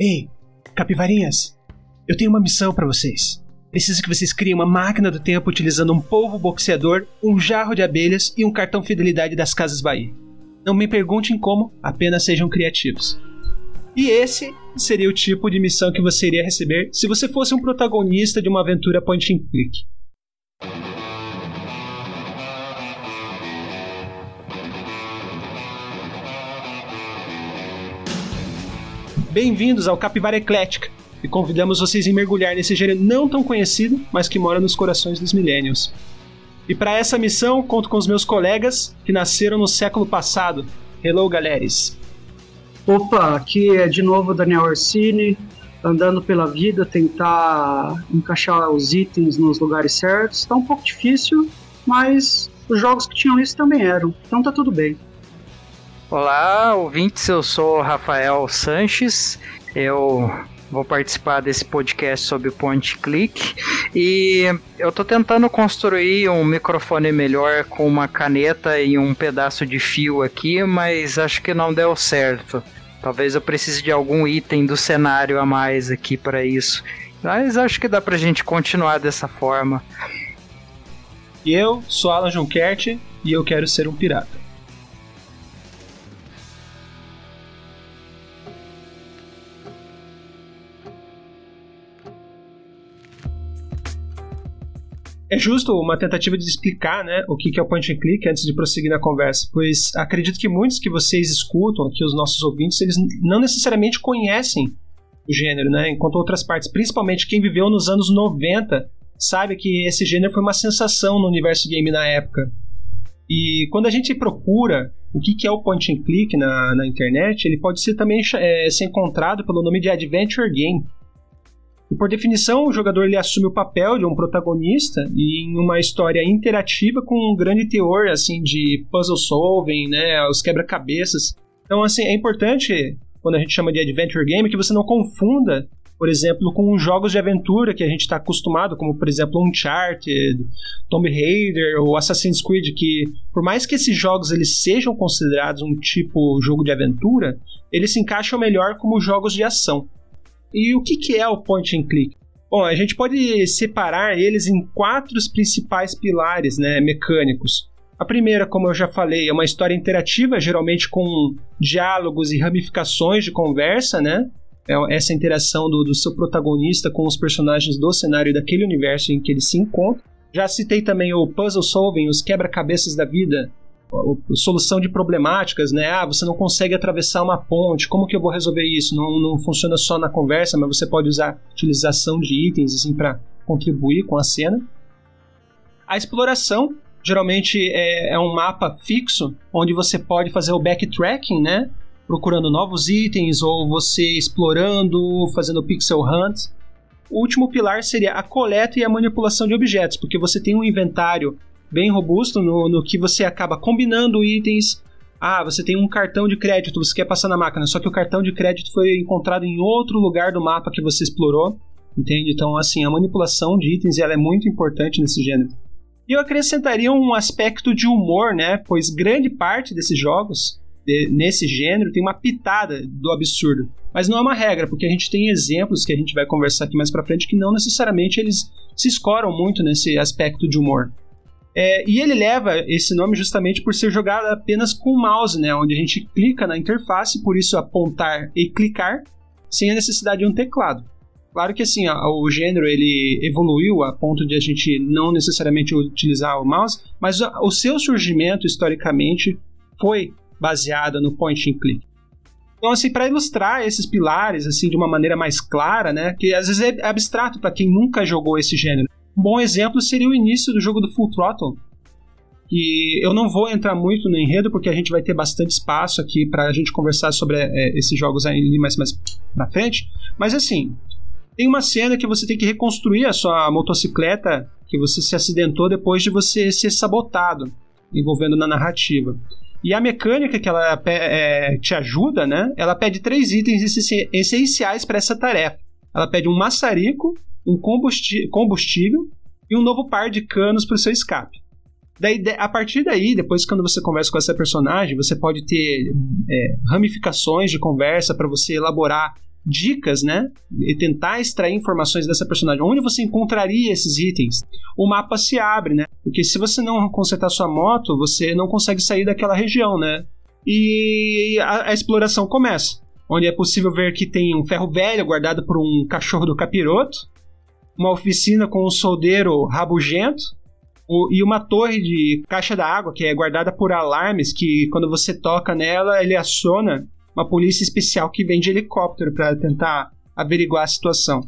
Ei, capivarinhas, eu tenho uma missão para vocês. Preciso que vocês criem uma máquina do tempo utilizando um polvo boxeador, um jarro de abelhas e um cartão fidelidade das Casas Bahia. Não me perguntem como, apenas sejam criativos. E esse seria o tipo de missão que você iria receber se você fosse um protagonista de uma aventura point and click. Bem-vindos ao Capivara Eclética e convidamos vocês a mergulhar nesse gênero não tão conhecido, mas que mora nos corações dos millennials. E para essa missão, conto com os meus colegas que nasceram no século passado. Hello, galeres! Opa, aqui é de novo Daniel Orsini, andando pela vida, tentar encaixar os itens nos lugares certos. Tá um pouco difícil, mas os jogos que tinham isso também eram, então tá tudo bem. Olá, ouvintes, eu sou Rafael Sanches, eu vou participar desse podcast sobre point click e eu tô tentando construir um microfone melhor com uma caneta e um pedaço de fio aqui, mas acho que não deu certo. Talvez eu precise de algum item do cenário a mais aqui para isso. Mas acho que dá pra gente continuar dessa forma. E eu sou Alan Junquert e eu quero ser um pirata. É justo uma tentativa de explicar né, o que é o point and click antes de prosseguir na conversa, pois acredito que muitos que vocês escutam aqui, os nossos ouvintes, eles não necessariamente conhecem o gênero, né? Enquanto outras partes, principalmente quem viveu nos anos 90, sabe que esse gênero foi uma sensação no universo game na época. E quando a gente procura o que é o point and click na, na internet, ele pode ser também é, ser encontrado pelo nome de Adventure Game. E por definição, o jogador ele assume o papel de um protagonista em uma história interativa com um grande teor assim de puzzle solving, né, os quebra-cabeças. Então, assim, é importante quando a gente chama de adventure game que você não confunda, por exemplo, com os jogos de aventura que a gente está acostumado, como por exemplo Uncharted, Tomb Raider ou Assassin's Creed, que por mais que esses jogos eles sejam considerados um tipo jogo de aventura, eles se encaixam melhor como jogos de ação. E o que, que é o point and click? Bom, a gente pode separar eles em quatro principais pilares né, mecânicos. A primeira, como eu já falei, é uma história interativa, geralmente com diálogos e ramificações de conversa, né? É essa interação do, do seu protagonista com os personagens do cenário daquele universo em que ele se encontra. Já citei também o puzzle solving, os quebra-cabeças da vida, solução de problemáticas, né? Ah, você não consegue atravessar uma ponte, como que eu vou resolver isso? Não, não funciona só na conversa, mas você pode usar utilização de itens assim para contribuir com a cena. A exploração geralmente é, é, um mapa fixo onde você pode fazer o backtracking, né? Procurando novos itens ou você explorando, fazendo pixel hunt. O último pilar seria a coleta e a manipulação de objetos, porque você tem um inventário bem robusto no, no que você acaba combinando itens. Ah, você tem um cartão de crédito, você quer passar na máquina, só que o cartão de crédito foi encontrado em outro lugar do mapa que você explorou, entende? Então, assim, a manipulação de itens ela é muito importante nesse gênero. E eu acrescentaria um aspecto de humor, né? Pois grande parte desses jogos de, nesse gênero tem uma pitada do absurdo. Mas não é uma regra, porque a gente tem exemplos que a gente vai conversar aqui mais pra frente que não necessariamente eles se escoram muito nesse aspecto de humor. É, e ele leva esse nome justamente por ser jogado apenas com o mouse, né? Onde a gente clica na interface, por isso apontar e clicar, sem a necessidade de um teclado. Claro que assim, o gênero ele evoluiu a ponto de a gente não necessariamente utilizar o mouse, mas o seu surgimento historicamente foi baseado no point and click. Então, assim, para ilustrar esses pilares assim de uma maneira mais clara, né, que às vezes é abstrato para quem nunca jogou esse gênero. Um bom exemplo seria o início do jogo do Full Throttle. E eu não vou entrar muito no enredo, porque a gente vai ter bastante espaço aqui para a gente conversar sobre é, esses jogos aí mais, mais na frente. Mas assim, tem uma cena que você tem que reconstruir a sua motocicleta que você se acidentou depois de você ser sabotado, envolvendo na narrativa. E a mecânica que ela é, te ajuda, né? Ela pede três itens essenciais para essa tarefa. Ela pede um maçarico, um combustível e um novo par de canos para o seu escape. Daí, a partir daí, depois quando você conversa com essa personagem, você pode ter é, ramificações de conversa para você elaborar dicas, né? E tentar extrair informações dessa personagem. Onde você encontraria esses itens? O mapa se abre, né? Porque se você não consertar sua moto, você não consegue sair daquela região, né? E a, a exploração começa. Onde é possível ver que tem um ferro velho guardado por um cachorro do capiroto, uma oficina com um soldeiro rabugento, e uma torre de caixa d'água que é guardada por alarmes que quando você toca nela ele aciona uma polícia especial que vem de helicóptero para tentar averiguar a situação.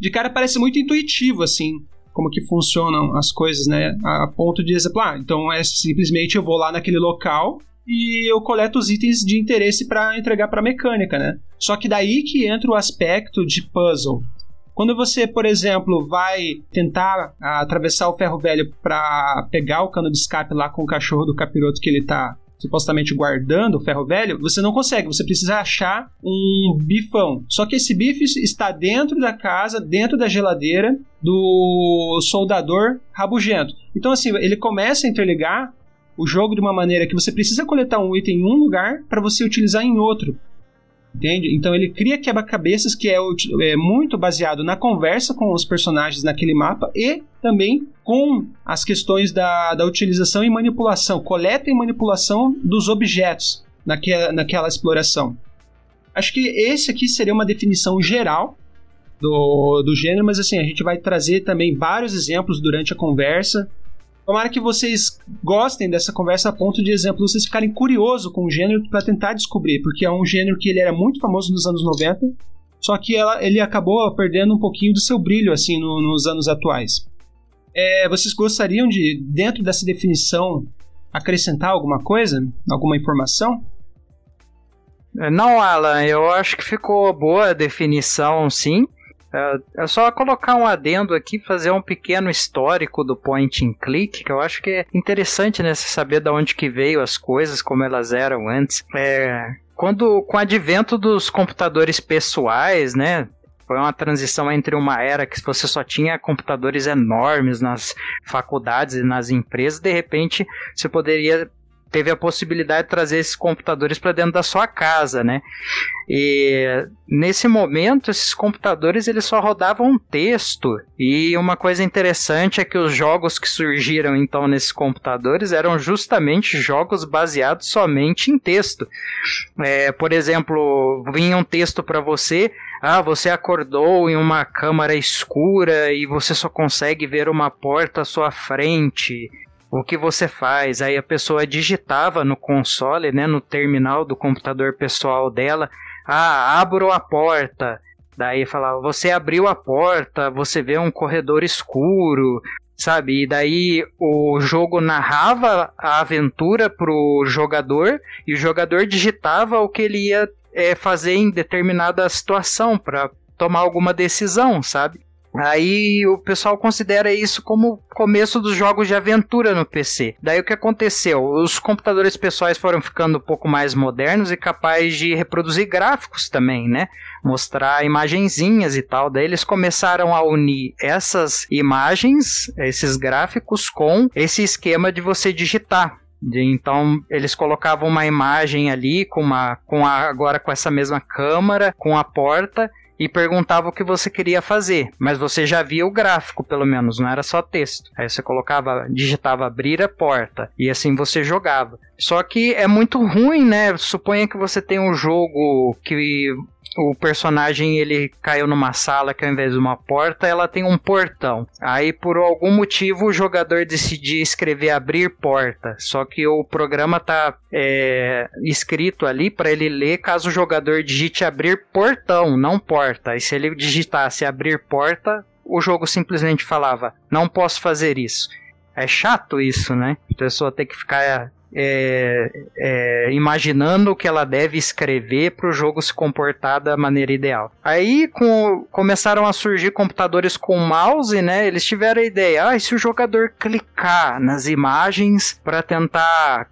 De cara parece muito intuitivo assim, como que funcionam as coisas, né? A ponto de exemplo, ah, então é simplesmente eu vou lá naquele local e eu coleto os itens de interesse para entregar para mecânica, né? Só que daí que entra o aspecto de puzzle. Quando você, por exemplo, vai tentar atravessar o ferro velho para pegar o cano de escape lá com o cachorro do capiroto que ele tá supostamente guardando o ferro velho, você não consegue, você precisa achar um bifão. Só que esse bife está dentro da casa, dentro da geladeira do soldador rabugento. Então assim, ele começa a interligar o jogo de uma maneira que você precisa coletar um item em um lugar para você utilizar em outro. Entende? Então ele cria quebra-cabeças que é, é, muito baseado na conversa com os personagens naquele mapa e também com as questões da, da utilização e manipulação, coleta e manipulação dos objetos naquela, naquela exploração. Acho que esse aqui seria uma definição geral do, do gênero, mas assim, a gente vai trazer também vários exemplos durante a conversa Tomara que vocês gostem dessa conversa a ponto de, exemplo, vocês ficarem curiosos com o gênero para tentar descobrir, porque é um gênero que ele era muito famoso nos anos 90, só que ela, ele acabou perdendo um pouquinho do seu brilho assim no, nos anos atuais. É, vocês gostariam de, dentro dessa definição, acrescentar alguma coisa? Alguma informação? Não, Alan, eu acho que ficou boa a definição, sim. É, é só colocar um adendo aqui, fazer um pequeno histórico do point and click, que eu acho que é interessante, né? saber de onde que veio as coisas, como elas eram antes. É, quando, com o advento dos computadores pessoais, né? Foi uma transição entre uma era que você só tinha computadores enormes nas faculdades e nas empresas, de repente você poderia teve a possibilidade de trazer esses computadores para dentro da sua casa, né? E nesse momento esses computadores eles só rodavam texto. E uma coisa interessante é que os jogos que surgiram então nesses computadores eram justamente jogos baseados somente em texto. É, por exemplo, vinha um texto para você ah, você acordou em uma câmara escura e você só consegue ver uma porta à sua frente o que você faz? Aí a pessoa digitava no console, né, no terminal do computador pessoal dela, ah, abro a porta. Daí falava, você abriu a porta, você vê um corredor escuro, sabe? E daí o jogo narrava a aventura pro jogador e o jogador digitava o que ele ia é, fazer em determinada situação para tomar alguma decisão, sabe? Aí o pessoal considera isso como começo dos jogos de aventura no PC. Daí o que aconteceu? Os computadores pessoais foram ficando um pouco mais modernos e capazes de reproduzir gráficos também, né? Mostrar imagenzinhas e tal. Daí eles começaram a unir essas imagens, esses gráficos, com esse esquema de você digitar. Então eles colocavam uma imagem ali com uma com a, agora com essa mesma câmera, com a porta e perguntava o que você queria fazer, mas você já via o gráfico, pelo menos, não era só texto. Aí você colocava, digitava abrir a porta e assim você jogava. Só que é muito ruim, né? Suponha que você tem um jogo que o personagem ele caiu numa sala que ao invés de uma porta, ela tem um portão. Aí por algum motivo o jogador decidiu escrever abrir porta, só que o programa tá é, escrito ali para ele ler caso o jogador digite abrir portão, não porta. E se ele digitasse abrir porta, o jogo simplesmente falava não posso fazer isso. É chato isso, né? A pessoa tem que ficar é, é, imaginando o que ela deve escrever para o jogo se comportar da maneira ideal. Aí com, começaram a surgir computadores com mouse, né? Eles tiveram a ideia, ah, se o jogador clicar nas imagens para tentar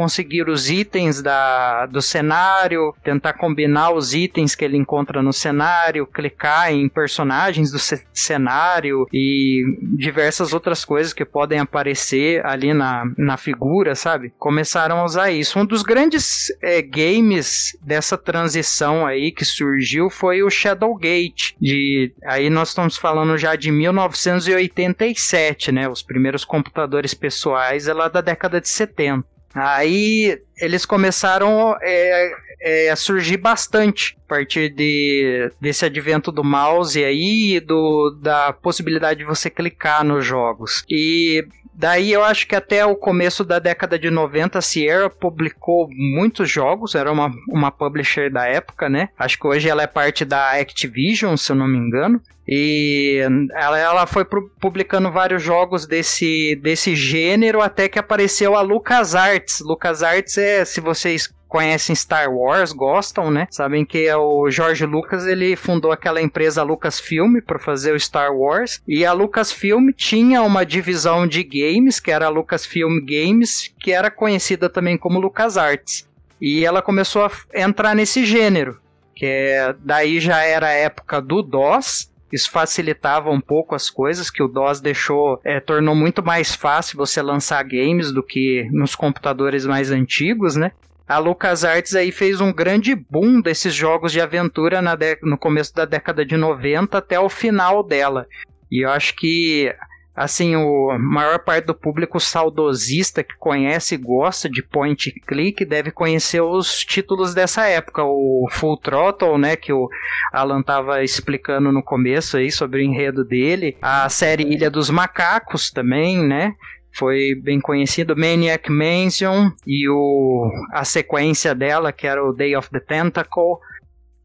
conseguir os itens da, do cenário, tentar combinar os itens que ele encontra no cenário, clicar em personagens do cenário e diversas outras coisas que podem aparecer ali na, na figura, sabe? Começaram a usar isso. Um dos grandes é, games dessa transição aí que surgiu foi o Shadowgate. De, aí nós estamos falando já de 1987, né? Os primeiros computadores pessoais é lá da década de 70. Aí eles começaram é, é, a surgir bastante a partir de, desse advento do mouse aí do, da possibilidade de você clicar nos jogos. E Daí eu acho que até o começo da década de 90 a Sierra publicou muitos jogos, era uma, uma publisher da época, né? Acho que hoje ela é parte da Activision, se eu não me engano. E ela, ela foi publicando vários jogos desse, desse gênero até que apareceu a LucasArts. LucasArts é, se vocês conhecem Star Wars, gostam, né? Sabem que é o George Lucas ele fundou aquela empresa Lucasfilm para fazer o Star Wars e a Lucasfilm tinha uma divisão de games que era a Lucasfilm Games, que era conhecida também como LucasArts. E ela começou a entrar nesse gênero, que é, daí já era a época do DOS, isso facilitava um pouco as coisas, que o DOS deixou, é, tornou muito mais fácil você lançar games do que nos computadores mais antigos, né? A LucasArts aí fez um grande boom desses jogos de aventura no começo da década de 90 até o final dela. E eu acho que assim, o maior parte do público saudosista que conhece e gosta de point click deve conhecer os títulos dessa época, o Full Throttle, né, que o Alan tava explicando no começo aí sobre o enredo dele, a série Ilha dos Macacos também, né, foi bem conhecido, Maniac Mansion e o, a sequência dela, que era o Day of the Tentacle.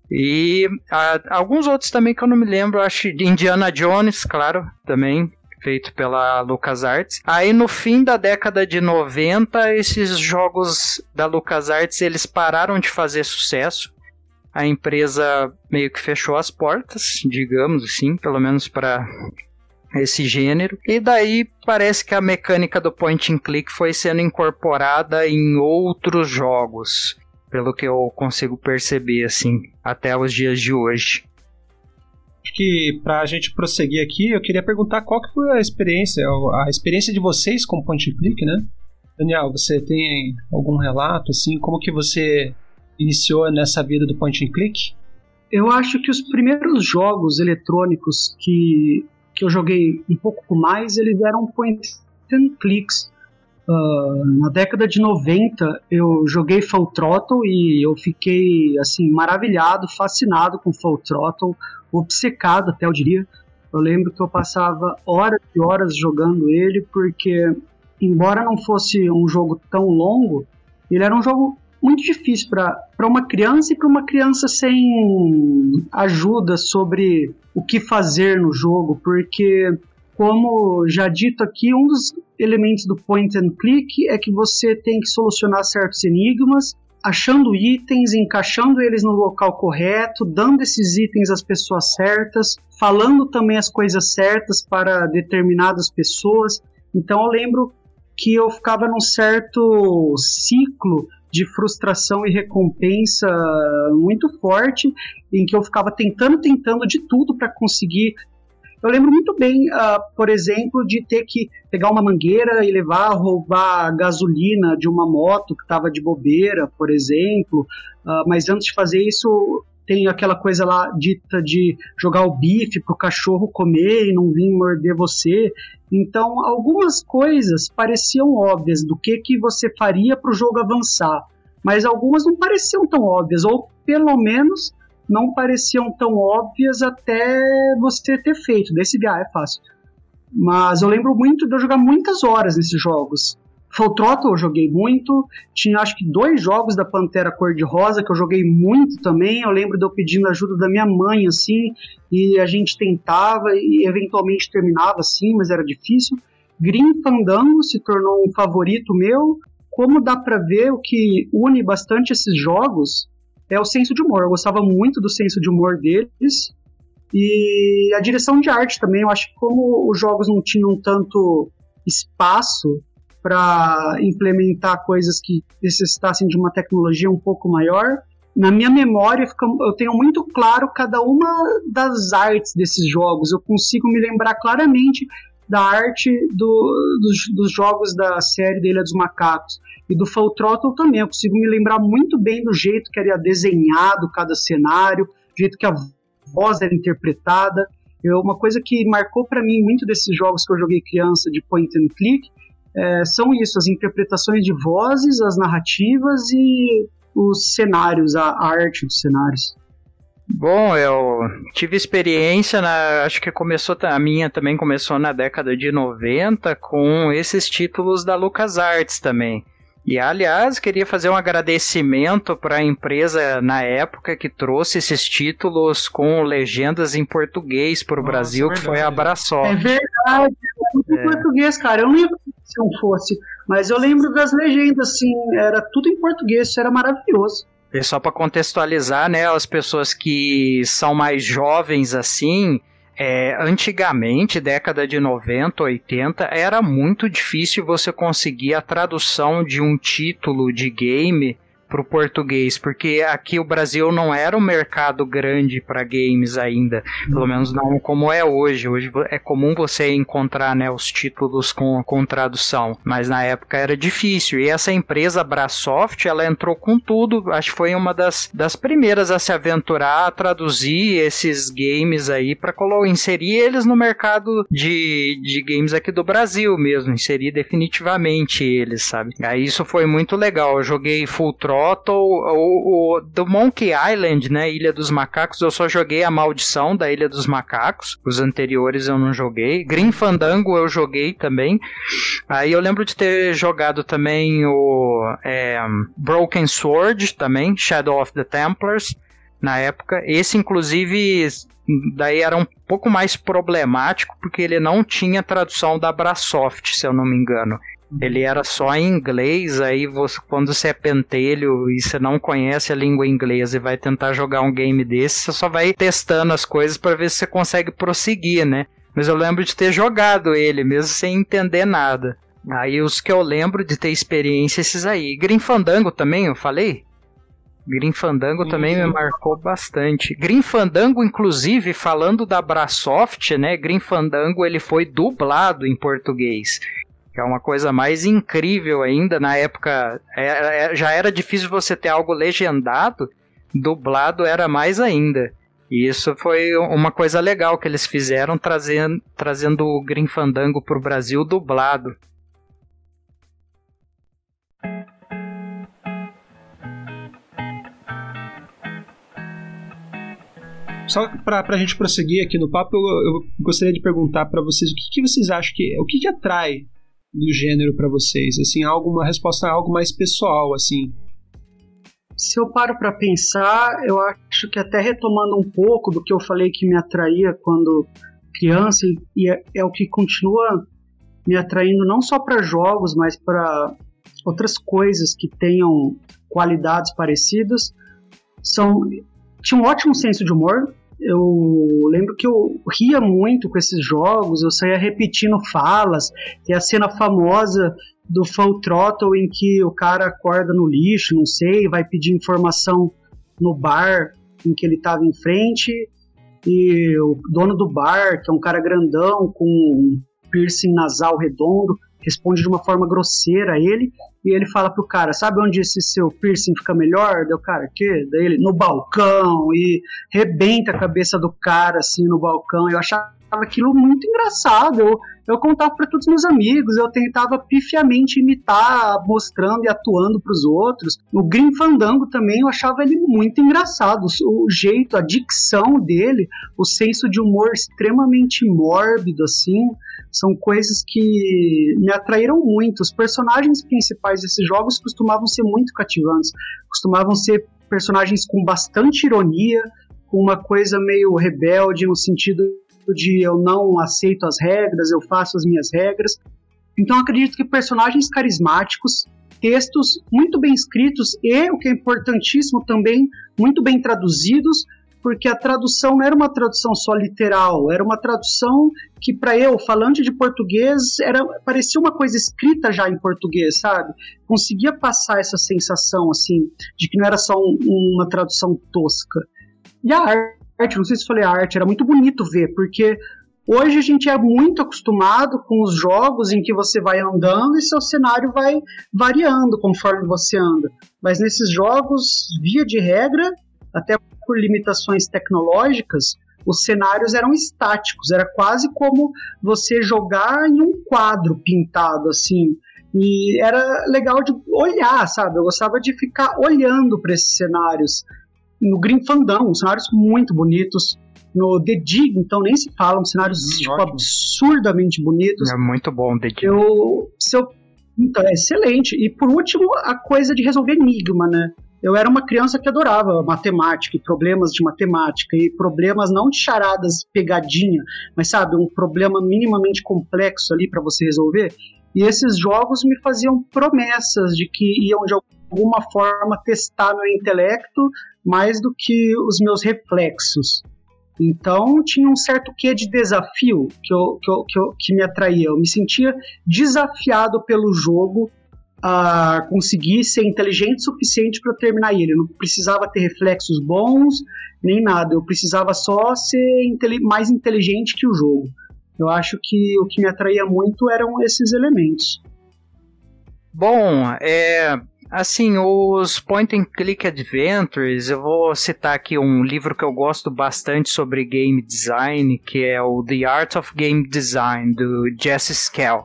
E a, alguns outros também que eu não me lembro, acho Indiana Jones, claro, também feito pela LucasArts. Aí no fim da década de 90, esses jogos da LucasArts eles pararam de fazer sucesso. A empresa meio que fechou as portas, digamos assim, pelo menos para esse gênero. E daí parece que a mecânica do point and click foi sendo incorporada em outros jogos, pelo que eu consigo perceber assim, até os dias de hoje. Acho que para a gente prosseguir aqui, eu queria perguntar qual que foi a experiência, a experiência de vocês com point and click, né? Daniel, você tem algum relato assim, como que você iniciou nessa vida do point and click? Eu acho que os primeiros jogos eletrônicos que que eu joguei um pouco mais, eles eram point and clicks. Uh, na década de 90 eu joguei Full Throttle e eu fiquei assim maravilhado, fascinado com Full Throttle, obcecado até eu diria. Eu lembro que eu passava horas e horas jogando ele porque embora não fosse um jogo tão longo, ele era um jogo muito difícil para uma criança e para uma criança sem ajuda sobre o que fazer no jogo, porque, como já dito aqui, um dos elementos do point and click é que você tem que solucionar certos enigmas, achando itens, encaixando eles no local correto, dando esses itens às pessoas certas, falando também as coisas certas para determinadas pessoas. Então eu lembro que eu ficava num certo ciclo de frustração e recompensa muito forte, em que eu ficava tentando, tentando de tudo para conseguir. Eu lembro muito bem, uh, por exemplo, de ter que pegar uma mangueira e levar, roubar gasolina de uma moto que estava de bobeira, por exemplo. Uh, mas antes de fazer isso, tem aquela coisa lá dita de jogar o bife pro cachorro comer e não vir morder você. Então, algumas coisas pareciam óbvias do que, que você faria para o jogo avançar, mas algumas não pareciam tão óbvias, ou pelo menos não pareciam tão óbvias até você ter feito. Decidir, ah, é fácil. Mas eu lembro muito de eu jogar muitas horas nesses jogos. Full Throttle eu joguei muito, tinha acho que dois jogos da Pantera Cor-de-Rosa que eu joguei muito também, eu lembro de eu pedindo ajuda da minha mãe, assim, e a gente tentava e eventualmente terminava assim, mas era difícil. Grim Fandango se tornou um favorito meu, como dá para ver, o que une bastante esses jogos é o senso de humor, eu gostava muito do senso de humor deles, e a direção de arte também, eu acho que como os jogos não tinham tanto espaço para implementar coisas que necessitassem de uma tecnologia um pouco maior. Na minha memória, eu tenho muito claro cada uma das artes desses jogos. Eu consigo me lembrar claramente da arte do, dos, dos, jogos da série Ilha dos Macacos. E do Full Throttle também. Eu consigo me lembrar muito bem do jeito que era desenhado cada cenário, do jeito que a voz era interpretada. Eu, uma coisa que marcou para mim muito desses jogos que eu joguei criança de point and click é, são isso, as interpretações de vozes, as narrativas e os cenários, a arte dos cenários. Bom, eu tive experiência na. Acho que começou. A minha também começou na década de 90 com esses títulos da LucasArts também. E aliás, queria fazer um agradecimento para a empresa na época que trouxe esses títulos com legendas em português para o Brasil, que foi a Abraçoft. É verdade, é. em português, cara. Eu não não fosse, mas eu lembro das legendas, assim, era tudo em português, isso era maravilhoso. E só para contextualizar, né, as pessoas que são mais jovens assim, é, antigamente, década de 90, 80, era muito difícil você conseguir a tradução de um título de game para o português, porque aqui o Brasil não era um mercado grande para games ainda, pelo menos não como é hoje. Hoje é comum você encontrar né, os títulos com, com tradução, mas na época era difícil. E essa empresa Brasoft, ela entrou com tudo, acho que foi uma das, das primeiras a se aventurar a traduzir esses games aí para inserir eles no mercado de, de games aqui do Brasil mesmo, inserir definitivamente eles, sabe? Aí isso foi muito legal. Eu joguei Full Throttle o, o, do Monkey Island, né, Ilha dos Macacos, eu só joguei a Maldição da Ilha dos Macacos. Os anteriores eu não joguei. Green Fandango eu joguei também. Aí eu lembro de ter jogado também o é, Broken Sword também, Shadow of the Templars na época. Esse, inclusive, daí era um pouco mais problemático porque ele não tinha tradução da Brasoft, se eu não me engano. Ele era só em inglês, aí você, quando você é pentelho e você não conhece a língua inglesa e vai tentar jogar um game desse, você só vai testando as coisas para ver se você consegue prosseguir, né? Mas eu lembro de ter jogado ele, mesmo sem entender nada. Aí os que eu lembro de ter experiência, esses aí. Grim Fandango também, eu falei? Grim Fandango também me marcou bastante. Grim Fandango, inclusive, falando da Brasoft, né? Grim Fandango ele foi dublado em português que é uma coisa mais incrível ainda. Na época é, é, já era difícil você ter algo legendado, dublado era mais ainda. E isso foi uma coisa legal que eles fizeram, trazendo, trazendo o Green Fandango para o Brasil dublado. Só para a gente prosseguir aqui no papo, eu, eu gostaria de perguntar para vocês o que, que, vocês acham que o que, que atrai do gênero para vocês? Assim, algo, uma resposta algo mais pessoal, assim. Se eu paro para pensar, eu acho que até retomando um pouco do que eu falei que me atraía quando criança e é, é o que continua me atraindo não só para jogos, mas para outras coisas que tenham qualidades parecidas, são tinha um ótimo senso de humor, eu lembro que eu ria muito com esses jogos, eu saía repetindo falas. Tem a cena famosa do Full Throttle em que o cara acorda no lixo, não sei, vai pedir informação no bar em que ele estava em frente e o dono do bar, que é um cara grandão com um piercing nasal redondo, responde de uma forma grosseira a ele e ele fala pro cara, sabe onde esse seu piercing fica melhor? Deu cara, que? Daí ele, no balcão, e rebenta a cabeça do cara, assim, no balcão. Eu achava aquilo muito engraçado. Eu, eu contava para todos meus amigos, eu tentava pifiamente imitar, mostrando e atuando para os outros. O Grim Fandango também, eu achava ele muito engraçado. O, o jeito, a dicção dele, o senso de humor extremamente mórbido, assim são coisas que me atraíram muito. Os personagens principais desses jogos costumavam ser muito cativantes, costumavam ser personagens com bastante ironia, com uma coisa meio rebelde no sentido de eu não aceito as regras, eu faço as minhas regras. Então acredito que personagens carismáticos, textos muito bem escritos e, o que é importantíssimo também, muito bem traduzidos, porque a tradução não era uma tradução só literal, era uma tradução que para eu, falante de português, era parecia uma coisa escrita já em português, sabe? Conseguia passar essa sensação assim de que não era só um, uma tradução tosca. E a arte, não sei se falei arte, era muito bonito ver, porque Hoje a gente é muito acostumado com os jogos em que você vai andando e seu cenário vai variando conforme você anda. Mas nesses jogos, via de regra, até por limitações tecnológicas, os cenários eram estáticos, era quase como você jogar em um quadro pintado assim. E era legal de olhar, sabe? Eu gostava de ficar olhando para esses cenários. No Fandango, cenários muito bonitos. No The Dig, então, nem se fala, um cenários hum, tipo, absurdamente bonitos. É muito bom The Dig. Eu, se eu, então, é excelente. E por último, a coisa de resolver enigma, né? eu era uma criança que adorava matemática e problemas de matemática e problemas não de charadas pegadinha, mas sabe, um problema minimamente complexo ali para você resolver. E esses jogos me faziam promessas de que iam de alguma forma testar meu intelecto mais do que os meus reflexos. Então tinha um certo quê de desafio que, eu, que, eu, que, eu, que me atraía. Eu me sentia desafiado pelo jogo a conseguir ser inteligente o suficiente para terminar ele. Eu não precisava ter reflexos bons, nem nada. Eu precisava só ser mais inteligente que o jogo. Eu acho que o que me atraía muito eram esses elementos. Bom, é, Assim, os point and click adventures, eu vou citar aqui um livro que eu gosto bastante sobre game design, que é o The Art of Game Design do Jesse Skell.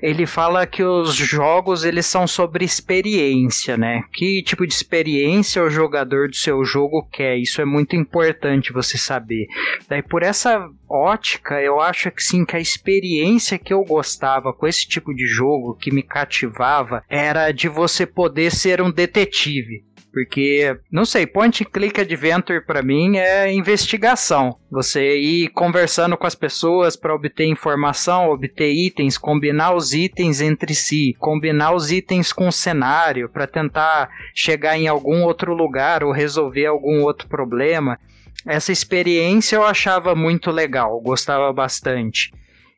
Ele fala que os jogos eles são sobre experiência, né? Que tipo de experiência o jogador do seu jogo quer? Isso é muito importante você saber. Daí por essa ótica, eu acho que sim, que a experiência que eu gostava com esse tipo de jogo, que me cativava, era de você poder ser um detetive. Porque, não sei, point and click adventure para mim é investigação. Você ir conversando com as pessoas para obter informação, obter itens, combinar os itens entre si, combinar os itens com o cenário para tentar chegar em algum outro lugar ou resolver algum outro problema. Essa experiência eu achava muito legal, gostava bastante.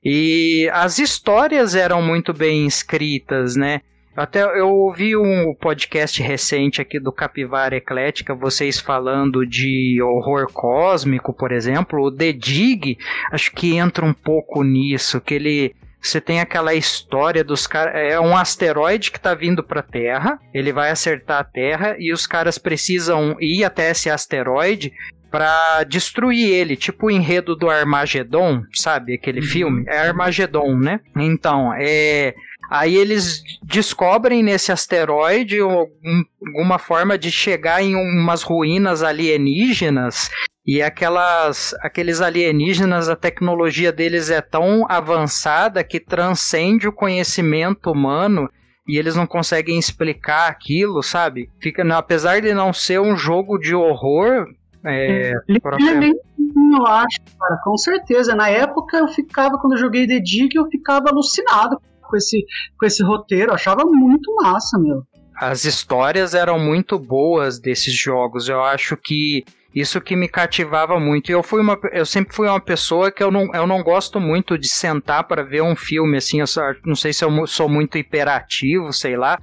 E as histórias eram muito bem escritas, né? Até eu ouvi um podcast recente aqui do Capivara Eclética, vocês falando de horror cósmico, por exemplo. O The Dig, acho que entra um pouco nisso, que ele você tem aquela história dos caras. É um asteroide que está vindo para a Terra. Ele vai acertar a Terra e os caras precisam ir até esse asteroide para destruir ele, tipo o enredo do Armagedon, sabe? Aquele uhum. filme. É Armagedon, né? Então, é. Aí eles descobrem nesse asteroide alguma forma de chegar em umas ruínas alienígenas e aquelas, aqueles alienígenas, a tecnologia deles é tão avançada que transcende o conhecimento humano e eles não conseguem explicar aquilo, sabe? Fica, apesar de não ser um jogo de horror, é, eu acho, cara, com certeza. Na época eu ficava, quando eu joguei The Dig, eu ficava alucinado com esse, com esse roteiro, eu achava muito massa, meu. As histórias eram muito boas desses jogos. Eu acho que isso que me cativava muito. Eu fui uma, eu sempre fui uma pessoa que eu não, eu não gosto muito de sentar para ver um filme assim. Eu só, não sei se eu sou muito hiperativo, sei lá.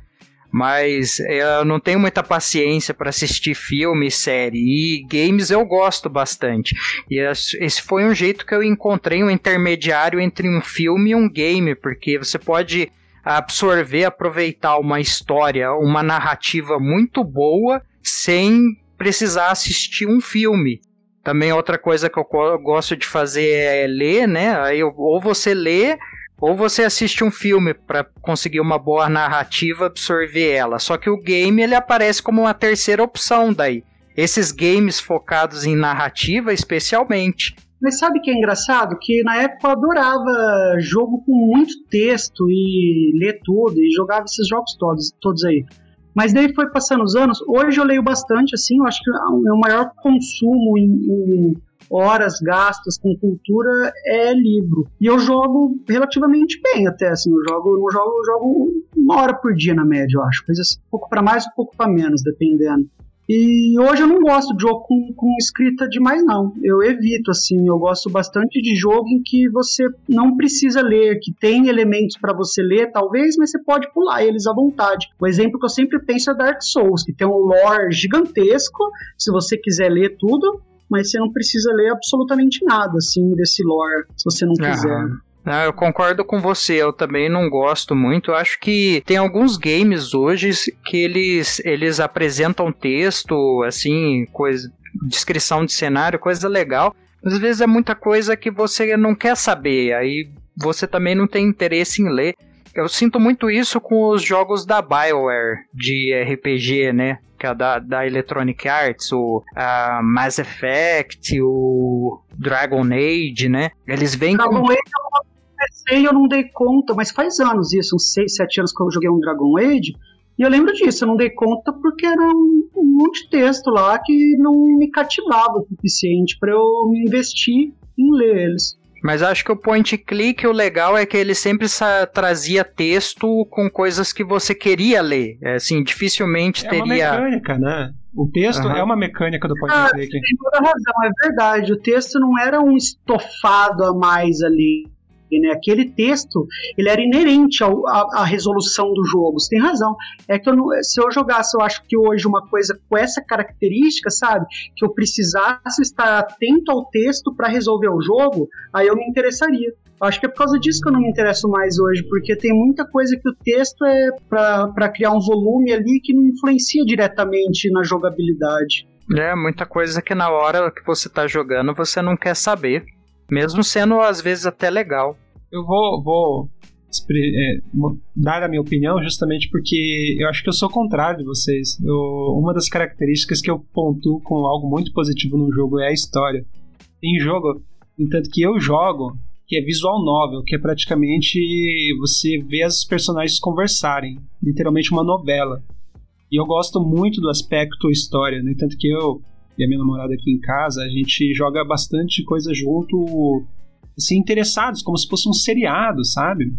Mas eu não tenho muita paciência para assistir filme, série. E games eu gosto bastante. E esse foi um jeito que eu encontrei um intermediário entre um filme e um game, porque você pode absorver, aproveitar uma história, uma narrativa muito boa sem precisar assistir um filme. Também outra coisa que eu gosto de fazer é ler, né? Aí ou você lê ou você assiste um filme para conseguir uma boa narrativa, absorver ela. Só que o game ele aparece como uma terceira opção daí. Esses games focados em narrativa, especialmente. Mas sabe que é engraçado? Que na época eu adorava jogo com muito texto e ler tudo e jogava esses jogos todos, todos aí. Mas daí foi passando os anos. Hoje eu leio bastante, assim, eu acho que o meu maior consumo em, em horas gastas com cultura é livro. E eu jogo relativamente bem até, assim, eu jogo, eu jogo, eu jogo uma hora por dia na média, eu acho. Coisa assim, um pouco para mais, um pouco para menos, dependendo. E hoje eu não gosto de jogo com, com escrita demais, não. Eu evito, assim. Eu gosto bastante de jogo em que você não precisa ler, que tem elementos para você ler, talvez, mas você pode pular eles à vontade. O exemplo que eu sempre penso é Dark Souls, que tem um lore gigantesco, se você quiser ler tudo, mas você não precisa ler absolutamente nada, assim, desse lore, se você não quiser. Ah, eu concordo com você, eu também não gosto muito. Eu acho que tem alguns games hoje que eles, eles apresentam texto, assim, coisa, descrição de cenário, coisa legal. Às vezes é muita coisa que você não quer saber, aí você também não tem interesse em ler. Eu sinto muito isso com os jogos da BioWare de RPG, né? Que é da, da Electronic Arts, o Mass Effect, o Dragon Age, né? Eles vêm Dragon com... Age eu comecei eu não dei conta, mas faz anos isso, uns 6, 7 anos que eu joguei um Dragon Age. E eu lembro disso, eu não dei conta porque era um, um monte de texto lá que não me cativava o suficiente para eu me investir em ler eles. Mas acho que o point click, o legal é que ele sempre trazia texto com coisas que você queria ler. É, assim, dificilmente é teria. É uma mecânica, né? O texto uhum. é uma mecânica do point ah, click. Tem toda razão, é verdade. O texto não era um estofado a mais ali né? Aquele texto, ele era inerente ao, à, resolução do jogo. Você tem razão. É que eu se eu jogasse, eu acho que hoje uma coisa com essa característica, sabe? Que eu precisasse estar atento ao texto para resolver o jogo, aí eu me interessaria. Acho que é por causa disso que eu não me interesso mais hoje, porque tem muita coisa que o texto é para criar um volume ali que não influencia diretamente na jogabilidade. É, muita coisa que na hora que você tá jogando você não quer saber. Mesmo sendo às vezes até legal. Eu vou, vou é, dar a minha opinião justamente porque eu acho que eu sou contrário de vocês. Eu, uma das características que eu pontuo com algo muito positivo no jogo é a história. Em jogo, entanto que eu jogo, que é visual novel, que é praticamente você vê as personagens conversarem, literalmente uma novela. E eu gosto muito do aspecto história, no entanto que eu e a minha namorada aqui em casa, a gente joga bastante coisa junto, assim, interessados, como se fosse um seriado, sabe?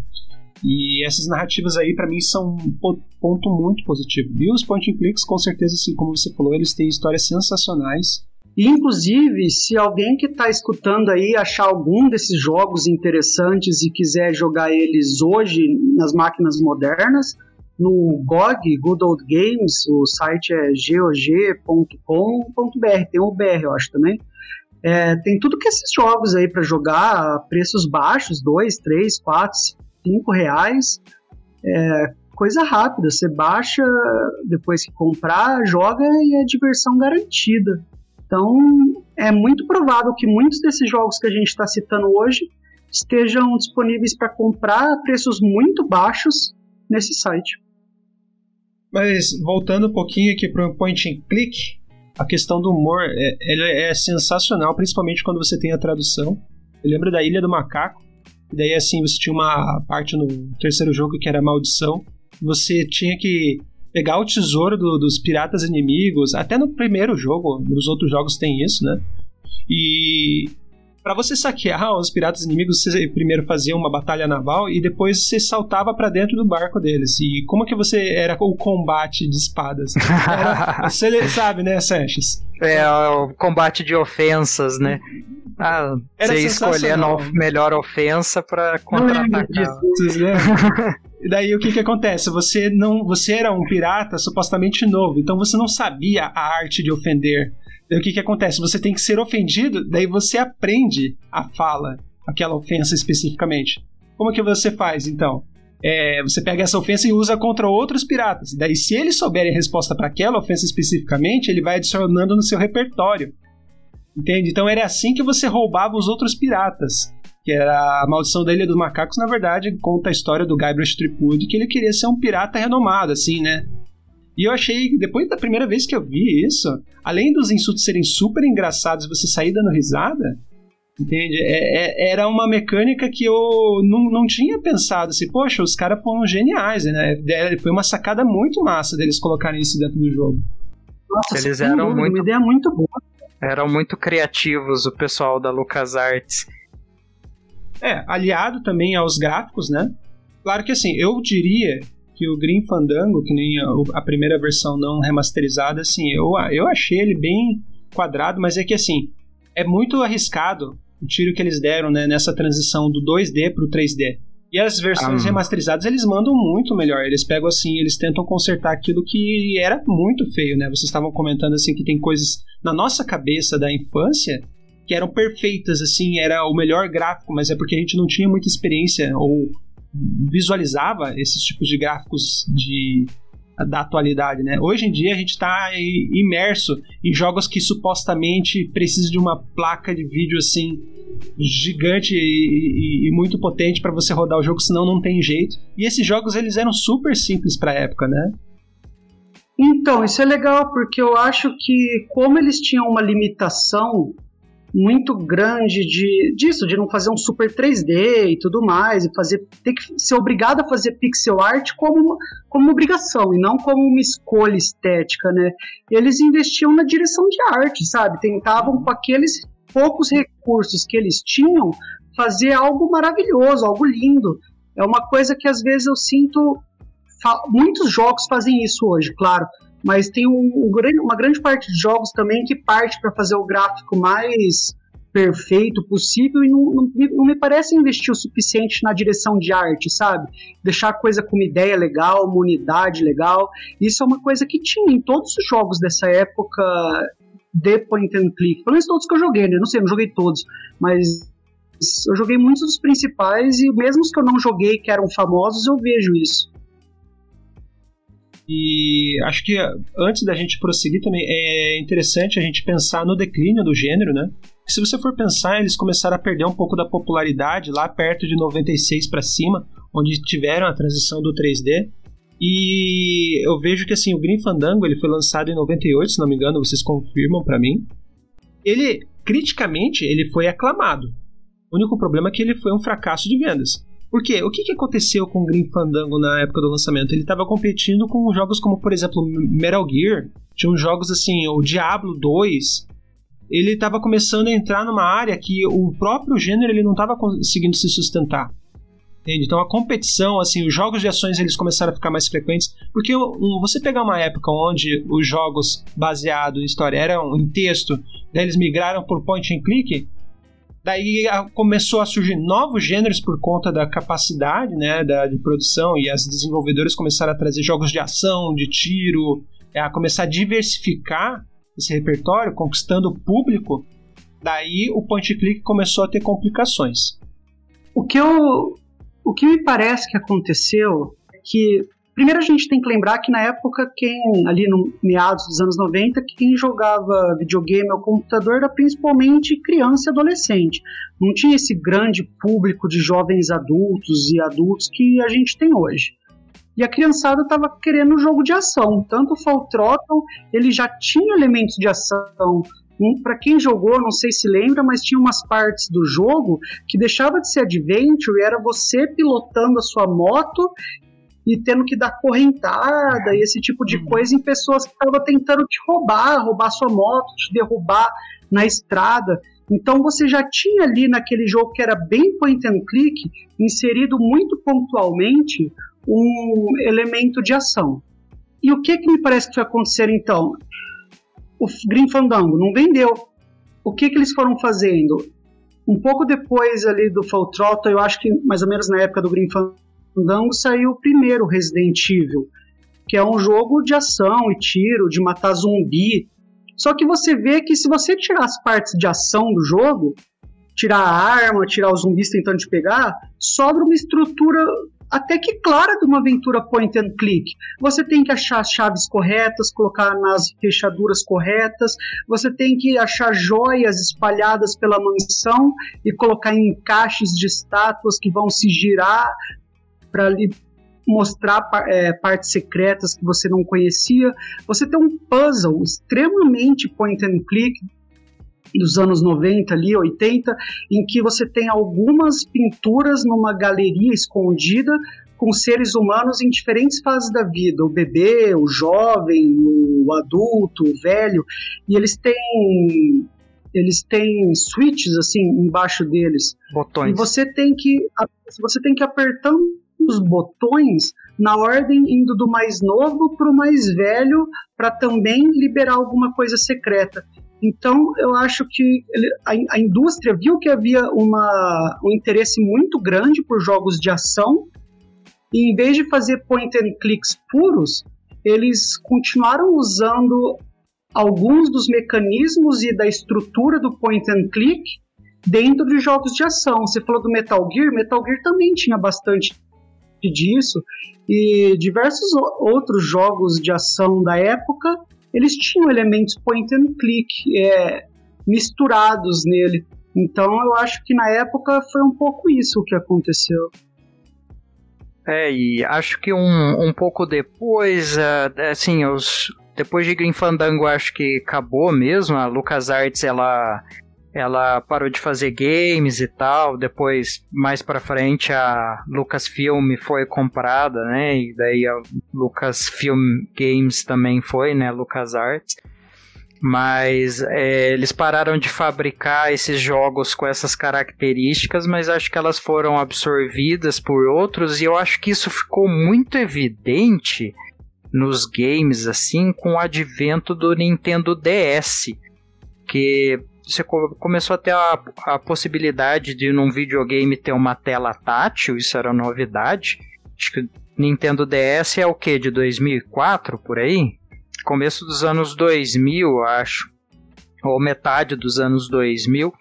E essas narrativas aí, para mim, são um ponto muito positivo. E os point and clicks, com certeza, assim como você falou, eles têm histórias sensacionais. E, inclusive, se alguém que está escutando aí achar algum desses jogos interessantes e quiser jogar eles hoje nas máquinas modernas, no GOG, Good Old Games, o site é gog.com.br, tem o BR, eu acho também. É, tem tudo que esses jogos aí para jogar a preços baixos, 2, 3, 4, 5 reais. É, coisa rápida, você baixa, depois que comprar, joga e é diversão garantida. Então, é muito provável que muitos desses jogos que a gente está citando hoje estejam disponíveis para comprar a preços muito baixos nesse site. Mas voltando um pouquinho aqui para o point and click, a questão do humor é, ele é sensacional, principalmente quando você tem a tradução. Eu lembro da Ilha do Macaco, e daí assim você tinha uma parte no terceiro jogo que era maldição. Você tinha que pegar o tesouro do, dos piratas inimigos, até no primeiro jogo, nos outros jogos tem isso, né? E para você saquear os piratas inimigos, você primeiro fazia uma batalha naval e depois você saltava para dentro do barco deles. E como que você era o combate de espadas? Era, você sabe, né, Sanches? É, o combate de ofensas, né? Ah, você escolhendo a melhor ofensa para contra-atacar. E daí o que que acontece? Você não, você era um pirata supostamente novo, então você não sabia a arte de ofender. Daí o que, que acontece? Você tem que ser ofendido, daí você aprende a fala, aquela ofensa especificamente. Como que você faz então? É, você pega essa ofensa e usa contra outros piratas. Daí, se eles souberem a resposta para aquela ofensa especificamente, ele vai adicionando no seu repertório. Entende? Então era assim que você roubava os outros piratas. Que era a maldição da Ilha dos Macacos, na verdade, conta a história do Guybrush Threepwood, que ele queria ser um pirata renomado, assim, né? E eu achei, depois da primeira vez que eu vi isso, além dos insultos serem super engraçados e você sair dando risada, entende? É, é, era uma mecânica que eu não, não tinha pensado assim, poxa, os caras foram geniais, né? Foi uma sacada muito massa deles colocarem isso dentro do jogo. Nossa, eles eram muito. Uma ideia muito boa. Eram muito criativos o pessoal da LucasArts. É, aliado também aos gráficos, né? Claro que assim, eu diria que o Green Fandango, que nem a, a primeira versão não remasterizada, assim, eu, eu achei ele bem quadrado, mas é que assim, é muito arriscado o tiro que eles deram né, nessa transição do 2D pro 3D. E as versões ah. remasterizadas eles mandam muito melhor. Eles pegam assim, eles tentam consertar aquilo que era muito feio, né? Vocês estavam comentando assim que tem coisas na nossa cabeça da infância que eram perfeitas, assim, era o melhor gráfico, mas é porque a gente não tinha muita experiência ou visualizava esses tipos de gráficos de da atualidade, né? Hoje em dia a gente está imerso em jogos que supostamente precisam de uma placa de vídeo assim gigante e, e, e muito potente para você rodar o jogo, senão não tem jeito. E esses jogos eles eram super simples para a época, né? Então, isso é legal porque eu acho que como eles tinham uma limitação muito grande de disso, de não fazer um super 3D e tudo mais, e fazer ter que ser obrigado a fazer pixel art como como obrigação e não como uma escolha estética, né? Eles investiam na direção de arte, sabe? Tentavam com aqueles poucos recursos que eles tinham fazer algo maravilhoso, algo lindo. É uma coisa que às vezes eu sinto muitos jogos fazem isso hoje, claro mas tem um, um, uma grande parte de jogos também que parte para fazer o gráfico mais perfeito possível e não, não, não, me parece investir o suficiente na direção de arte, sabe? Deixar a coisa com uma ideia legal, uma unidade legal. Isso é uma coisa que tinha em todos os jogos dessa época de point and click. Pelo menos todos que eu joguei, né? Não sei, não joguei todos, mas eu joguei muitos dos principais e mesmo os que eu não joguei, que eram famosos, eu vejo isso. E acho que antes da gente prosseguir também é interessante a gente pensar no declínio do gênero, né? Se você for pensar, eles começaram a perder um pouco da popularidade lá perto de 96 para cima, onde tiveram a transição do 3D. E eu vejo que assim, o Green Fandango ele foi lançado em 98, se não me engano, vocês confirmam para mim. Ele criticamente ele foi aclamado. O único problema é que ele foi um fracasso de vendas. Por quê? O que, que aconteceu com o Green Fandango na época do lançamento? Ele estava competindo com jogos como, por exemplo, Metal Gear. Tinha jogos assim, o Diablo 2. Ele estava começando a entrar numa área que o próprio gênero ele não estava conseguindo se sustentar. Entende? Então a competição, assim, os jogos de ações eles começaram a ficar mais frequentes, porque um, você pegar uma época onde os jogos baseados em história eram em texto, daí eles migraram por point and click, Daí começou a surgir novos gêneros por conta da capacidade né, da, de produção e as desenvolvedoras começaram a trazer jogos de ação, de tiro, é, a começar a diversificar esse repertório, conquistando o público. Daí o point click começou a ter complicações. O que eu, o que me parece que aconteceu é que Primeiro a gente tem que lembrar que na época quem ali no meados dos anos 90, quem jogava videogame ao computador era principalmente criança e adolescente. Não tinha esse grande público de jovens adultos e adultos que a gente tem hoje. E a criançada estava querendo um jogo de ação. Tanto o Fall Throttle, ele já tinha elementos de ação, um, para quem jogou, não sei se lembra, mas tinha umas partes do jogo que deixava de ser adventure, era você pilotando a sua moto e tendo que dar correntada e esse tipo de uhum. coisa em pessoas que estavam tentando te roubar, roubar sua moto, te derrubar na estrada. Então você já tinha ali naquele jogo que era bem point and click, inserido muito pontualmente um elemento de ação. E o que que me parece que foi acontecer então? O Green Fandango não vendeu. O que que eles foram fazendo? Um pouco depois ali do Full Throttle, eu acho que mais ou menos na época do Green Fandango, Fandango saiu o primeiro Resident Evil, que é um jogo de ação e tiro, de matar zumbi. Só que você vê que se você tirar as partes de ação do jogo, tirar a arma, tirar os zumbis tentando te pegar, sobra uma estrutura até que clara de uma aventura point and click. Você tem que achar as chaves corretas, colocar nas fechaduras corretas, você tem que achar joias espalhadas pela mansão e colocar em encaixes de estátuas que vão se girar para lhe mostrar é, partes secretas que você não conhecia. Você tem um puzzle extremamente point and click dos anos 90 ali, 80, em que você tem algumas pinturas numa galeria escondida com seres humanos em diferentes fases da vida, o bebê, o jovem, o adulto, o velho, e eles têm eles têm switches assim embaixo deles. Botões. E você tem que você tem que apertando os botões na ordem indo do mais novo para o mais velho para também liberar alguma coisa secreta. Então, eu acho que a, indústria viu que havia uma, um interesse muito grande por jogos de ação, e em vez de fazer point and clicks puros, eles continuaram usando alguns dos mecanismos e da estrutura do point and click dentro de jogos de ação. Você falou do Metal Gear, Metal Gear também tinha bastante disso, e diversos outros jogos de ação da época eles tinham elementos point and click é, misturados nele. Então eu acho que na época foi um pouco isso que aconteceu. É, e acho que um, um pouco depois, uh, assim, os, depois de Green Fandango acho que acabou mesmo, a LucasArts ela ela parou de fazer games e tal. Depois, mais para frente, a Lucasfilm foi comprada, né? E daí a Lucasfilm Games também foi, né? LucasArts. Mas é, eles pararam de fabricar esses jogos com essas características, mas acho que elas foram absorvidas por outros, e eu acho que isso ficou muito evidente nos games, assim, com o advento do Nintendo DS. Que você começou a ter a, a possibilidade de num videogame ter uma tela tátil, isso era novidade. Acho que Nintendo DS é o que? De 2004 por aí? Começo dos anos 2000, acho. Ou metade dos anos 2000.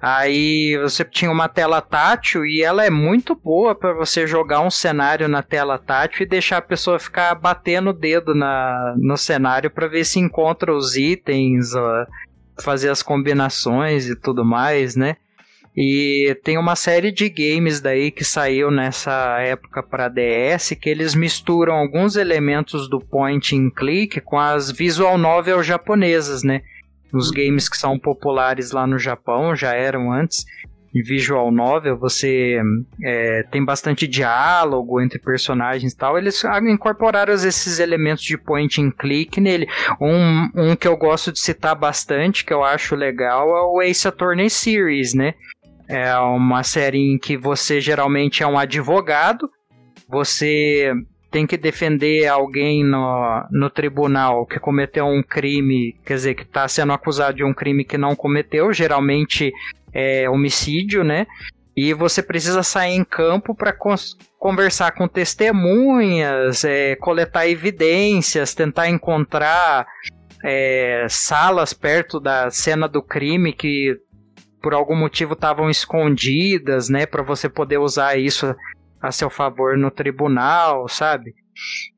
Aí você tinha uma tela tátil e ela é muito boa para você jogar um cenário na tela tátil e deixar a pessoa ficar batendo o dedo na, no cenário para ver se encontra os itens, fazer as combinações e tudo mais, né? E tem uma série de games daí que saiu nessa época para DS que eles misturam alguns elementos do point and click com as visual novel japonesas, né? Os games que são populares lá no Japão já eram antes visual novel, você é, tem bastante diálogo entre personagens e tal. Eles incorporaram esses elementos de point and click nele. Um, um que eu gosto de citar bastante, que eu acho legal, é o Ace Attorney Series, né? É uma série em que você geralmente é um advogado, você tem que defender alguém no, no tribunal que cometeu um crime, quer dizer, que está sendo acusado de um crime que não cometeu, geralmente é, homicídio, né? E você precisa sair em campo para conversar com testemunhas, é, coletar evidências, tentar encontrar é, salas perto da cena do crime que por algum motivo estavam escondidas, né, para você poder usar isso a seu favor no tribunal, sabe?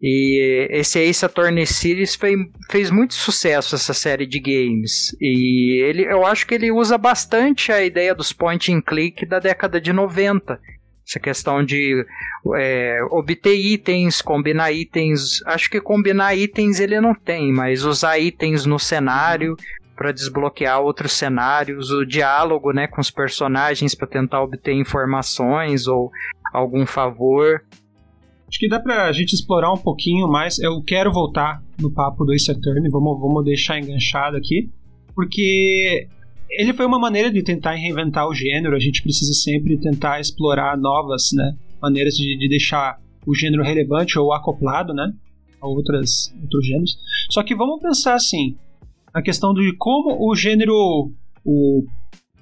E esse Ace Attorney Series fez, fez muito sucesso essa série de games. E ele, eu acho que ele usa bastante a ideia dos point and click da década de 90. Essa questão de é, obter itens, combinar itens. Acho que combinar itens ele não tem, mas usar itens no cenário para desbloquear outros cenários, o diálogo né, com os personagens para tentar obter informações ou algum favor. Acho que dá pra gente explorar um pouquinho mais. Eu quero voltar no papo do Ace Attorney, vamos, vamos deixar enganchado aqui, porque ele foi uma maneira de tentar reinventar o gênero. A gente precisa sempre tentar explorar novas né, maneiras de, de deixar o gênero relevante ou acoplado né, a outras, outros gêneros. Só que vamos pensar assim, na questão de como o gênero, o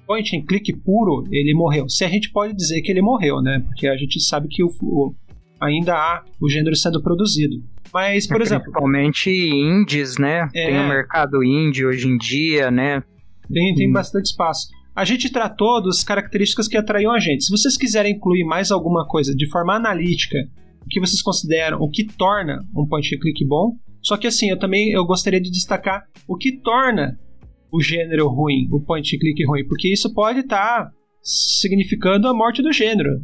point and click puro, ele morreu. Se a gente pode dizer que ele morreu, né? Porque a gente sabe que o, o ainda há o gênero sendo produzido. Mas, por é, exemplo. Principalmente indies, né? É, tem o mercado indie hoje em dia, né? Tem, tem hum. bastante espaço. A gente tratou das características que atraíam a gente. Se vocês quiserem incluir mais alguma coisa de forma analítica, o que vocês consideram, o que torna um point and click bom. Só que assim, eu também eu gostaria de destacar o que torna o gênero ruim, o point and click ruim, porque isso pode estar tá significando a morte do gênero.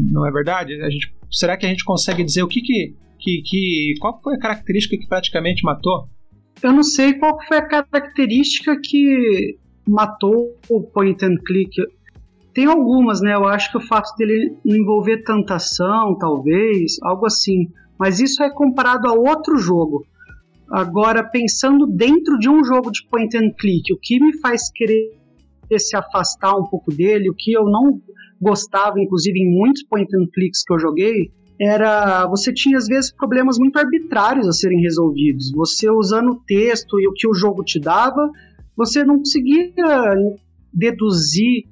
Não é verdade? A gente, será que a gente consegue dizer o que que, que, que qual foi a característica que praticamente matou? Eu não sei qual foi a característica que matou o point and click. Tem algumas, né? Eu acho que o fato dele não envolver tanta ação, talvez, algo assim. Mas isso é comparado a outro jogo. Agora, pensando dentro de um jogo de point and click, o que me faz querer se afastar um pouco dele, o que eu não gostava, inclusive em muitos point and clicks que eu joguei, era você tinha às vezes problemas muito arbitrários a serem resolvidos. Você usando o texto e o que o jogo te dava, você não conseguia deduzir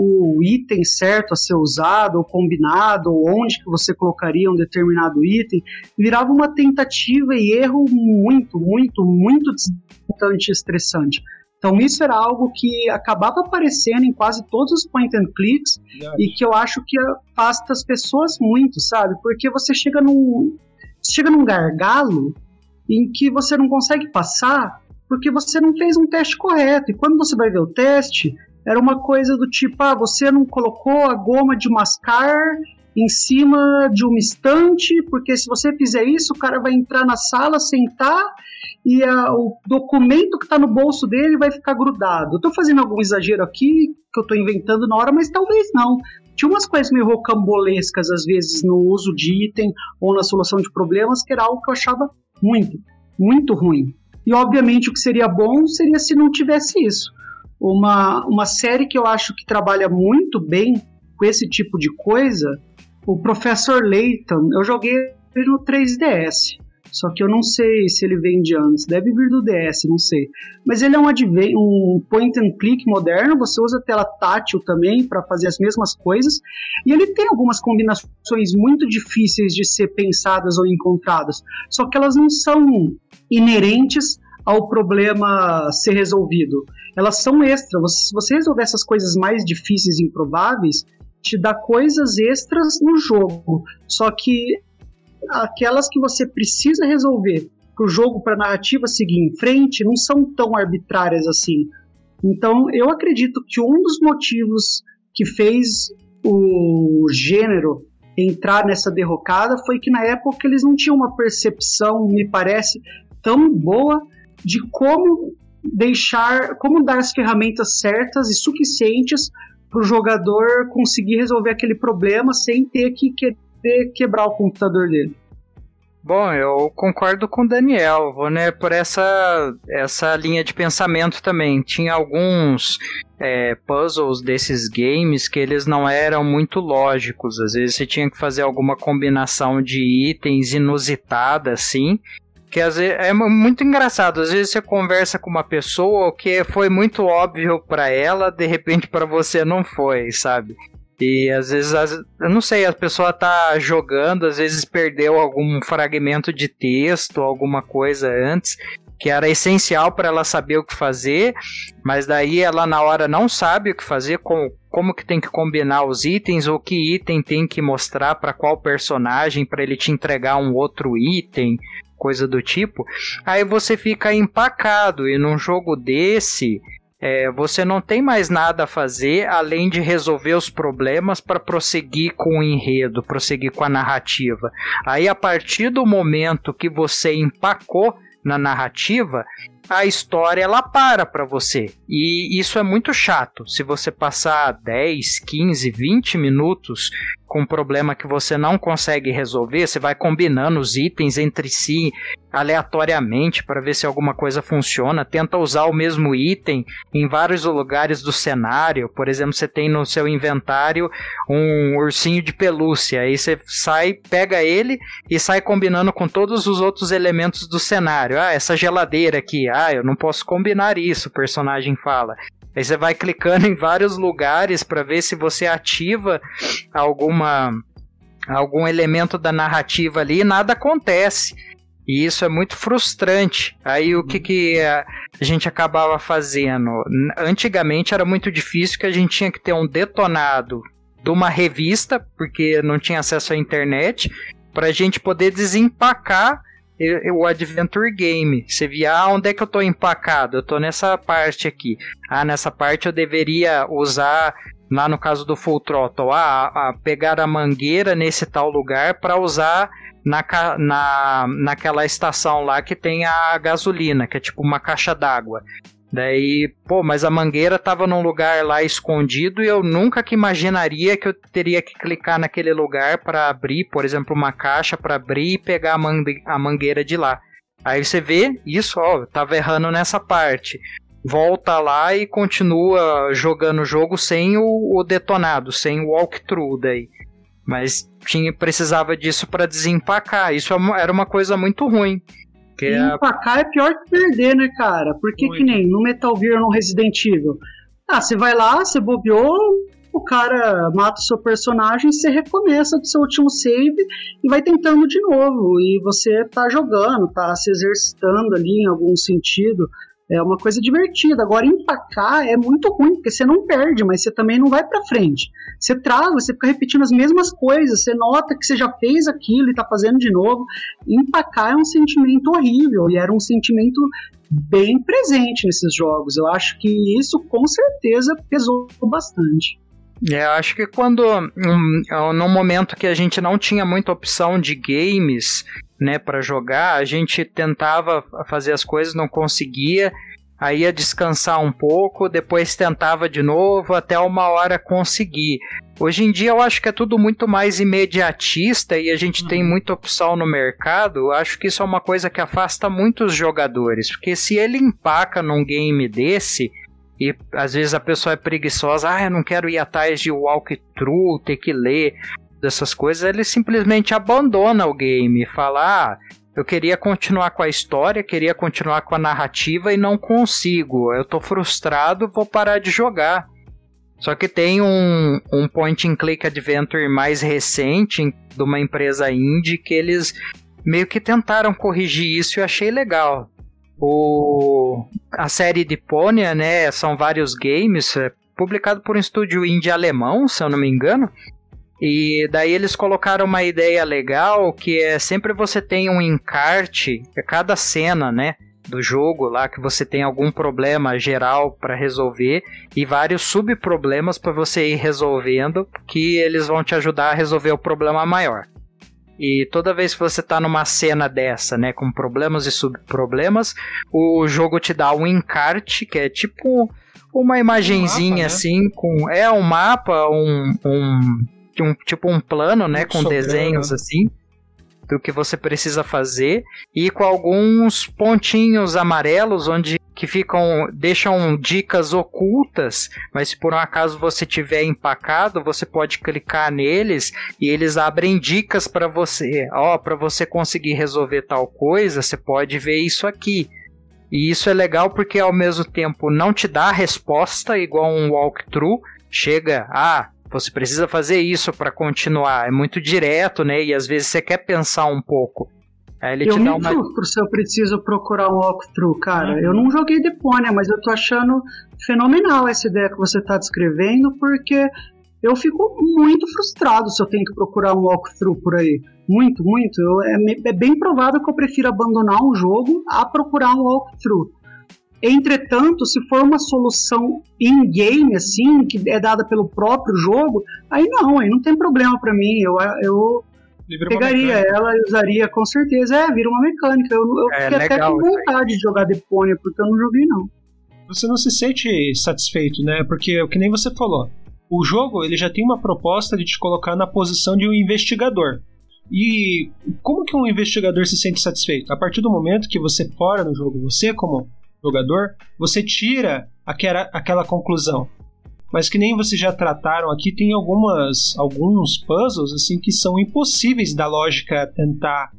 o item certo a ser usado, ou combinado, ou onde que você colocaria um determinado item, virava uma tentativa e erro muito, muito, muito desgastante e estressante. Então isso era algo que acabava aparecendo em quase todos os point and clicks e que eu acho que afasta as pessoas muito, sabe? Porque você chega num chega num gargalo em que você não consegue passar porque você não fez um teste correto. E quando você vai ver o teste, era uma coisa do tipo, ah, você não colocou a goma de mascar em cima de uma estante, porque se você fizer isso, o cara vai entrar na sala, sentar e a, o documento que está no bolso dele vai ficar grudado. Estou fazendo algum exagero aqui que eu estou inventando na hora, mas talvez não. Tinha umas coisas meio rocambolescas às vezes no uso de item ou na solução de problemas, que era algo que eu achava muito, muito ruim. E obviamente o que seria bom seria se não tivesse isso. Uma, uma série que eu acho que trabalha muito bem com esse tipo de coisa, o Professor Layton, eu joguei no 3DS. Só que eu não sei se ele vem de antes. Deve vir do DS, não sei. Mas ele é um, um point and click moderno. Você usa tela tátil também para fazer as mesmas coisas. E ele tem algumas combinações muito difíceis de ser pensadas ou encontradas. Só que elas não são inerentes ao problema ser resolvido elas são extras. Se você resolver essas coisas mais difíceis e improváveis, te dá coisas extras no jogo. Só que aquelas que você precisa resolver para o jogo, para a narrativa seguir em frente, não são tão arbitrárias assim. Então, eu acredito que um dos motivos que fez o gênero entrar nessa derrocada foi que na época eles não tinham uma percepção, me parece, tão boa de como deixar, como dar as ferramentas certas e suficientes para o jogador conseguir resolver aquele problema sem ter que querer quebrar o computador dele. Bom, eu concordo com o Daniel, vou né, por essa, essa linha de pensamento também. Tinha alguns é, puzzles desses games que eles não eram muito lógicos. Às vezes você tinha que fazer alguma combinação de itens inusitada, assim, que às vezes, é muito engraçado. Às vezes você conversa com uma pessoa que foi muito óbvio para ela, de repente para você não foi, sabe? E às vezes, eu não sei, a pessoa tá jogando, às vezes perdeu algum fragmento de texto, alguma coisa antes, que era essencial para ela saber o que fazer, mas daí ela na hora não sabe o que fazer, como, como que tem que combinar os itens, ou que item tem que mostrar para qual personagem para ele te entregar um outro item, coisa do tipo, aí você fica empacado e num jogo desse é, você não tem mais nada a fazer além de resolver os problemas para prosseguir com o enredo, prosseguir com a narrativa. Aí a partir do momento que você empacou na narrativa, a história ela para para você. E isso é muito chato. Se você passar 10, 15, 20 minutos com um problema que você não consegue resolver, você vai combinando os itens entre si aleatoriamente para ver se alguma coisa funciona, tenta usar o mesmo item em vários lugares do cenário. Por exemplo, você tem no seu inventário um ursinho de pelúcia, aí você sai, pega ele e sai combinando com todos os outros elementos do cenário. Ah, essa geladeira aqui, ah, eu não posso combinar isso, o personagem fala. Aí você vai clicando em vários lugares para ver se você ativa alguma algum elemento da narrativa ali e nada acontece. E isso é muito frustrante. Aí o que, que a gente acabava fazendo? Antigamente era muito difícil que a gente tinha que ter um detonado de uma revista, porque não tinha acesso à internet, para a gente poder desempacar o Adventure Game. Você via, ah, onde é que eu tô empacado? Eu tô nessa parte aqui. Ah, nessa parte eu deveria usar, lá no caso do Full Throttle, ah, pegar a mangueira nesse tal lugar para usar na, na, naquela estação lá que tem a gasolina, que é tipo uma caixa d'água. Daí, pô, mas a mangueira tava num lugar lá escondido e eu nunca que imaginaria que eu teria que clicar naquele lugar para abrir, por exemplo, uma caixa para abrir e pegar a, mangue a mangueira de lá. Aí você vê isso, ó, tava errando nessa parte. Volta lá e continua jogando o jogo sem o, o detonado, sem o walkthrough daí. Mas tinha precisava disso para desempacar. Isso é era uma coisa muito ruim. Que é empacar é pior que perder, né, cara? Porque que nem no Metal Gear no Resident Evil. Ah, você vai lá, você bobeou, o cara mata o seu personagem, você recomeça do seu último save e vai tentando de novo. E você tá jogando, tá se exercitando ali em algum sentido. É uma coisa divertida. Agora, empacar é muito ruim, porque você não perde, mas você também não vai para frente. Você trava, você fica repetindo as mesmas coisas, você nota que você já fez aquilo e tá fazendo de novo. Empacar é um sentimento horrível, e era um sentimento bem presente nesses jogos. Eu acho que isso com certeza pesou bastante. É, eu acho que quando, um, no momento que a gente não tinha muita opção de games, né, para jogar, a gente tentava fazer as coisas, não conseguia, aí ia descansar um pouco, depois tentava de novo, até uma hora conseguir. Hoje em dia eu acho que é tudo muito mais imediatista e a gente uhum. tem muita opção no mercado. Eu acho que isso é uma coisa que afasta muitos jogadores, porque se ele empaca num game desse, e às vezes a pessoa é preguiçosa, ah, eu não quero ir atrás de walkthrough, ter que ler dessas coisas, ele simplesmente abandona o game e fala, ah, eu queria continuar com a história, queria continuar com a narrativa e não consigo. Eu tô frustrado, vou parar de jogar. Só que tem um, um point and click adventure mais recente de uma empresa indie que eles meio que tentaram corrigir isso e achei legal. O, a série de Pônia, né, são vários games, é publicado por um estúdio indie alemão, se eu não me engano. E daí eles colocaram uma ideia legal que é sempre você tem um encarte, é cada cena, né, do jogo lá que você tem algum problema geral para resolver e vários subproblemas para você ir resolvendo que eles vão te ajudar a resolver o problema maior. E toda vez que você tá numa cena dessa, né, com problemas e subproblemas, o jogo te dá um encarte, que é tipo uma imagenzinha um mapa, né? assim, com. É um mapa, um, um, um. tipo um plano, né? com desenhos assim do que você precisa fazer e com alguns pontinhos amarelos onde que ficam deixam dicas ocultas, mas se por um acaso você tiver empacado, você pode clicar neles e eles abrem dicas para você. Ó, oh, para você conseguir resolver tal coisa, você pode ver isso aqui. E isso é legal porque ao mesmo tempo não te dá a resposta igual um walkthrough, chega, ah, você precisa fazer isso para continuar. É muito direto, né? E às vezes você quer pensar um pouco. Aí ele eu te dá uma... frustro se eu preciso procurar um walkthrough, cara. Uhum. Eu não joguei Deponia, mas eu tô achando fenomenal essa ideia que você tá descrevendo, porque eu fico muito frustrado se eu tenho que procurar um walkthrough por aí. Muito, muito. Eu, é, é bem provável que eu prefira abandonar um jogo a procurar um walkthrough. Entretanto, se for uma solução in-game, assim, que é dada pelo próprio jogo, aí não, aí não tem problema para mim. Eu, eu pegaria ela e usaria com certeza. É, vira uma mecânica. Eu, eu é, fiquei até com vontade de jogar Deponia, porque eu não joguei, não. Você não se sente satisfeito, né? Porque, o que nem você falou, o jogo ele já tem uma proposta de te colocar na posição de um investigador. E como que um investigador se sente satisfeito? A partir do momento que você fora no jogo, você como jogador, você tira aquela, aquela conclusão. Mas que nem vocês já trataram aqui, tem algumas alguns puzzles assim que são impossíveis da lógica tentar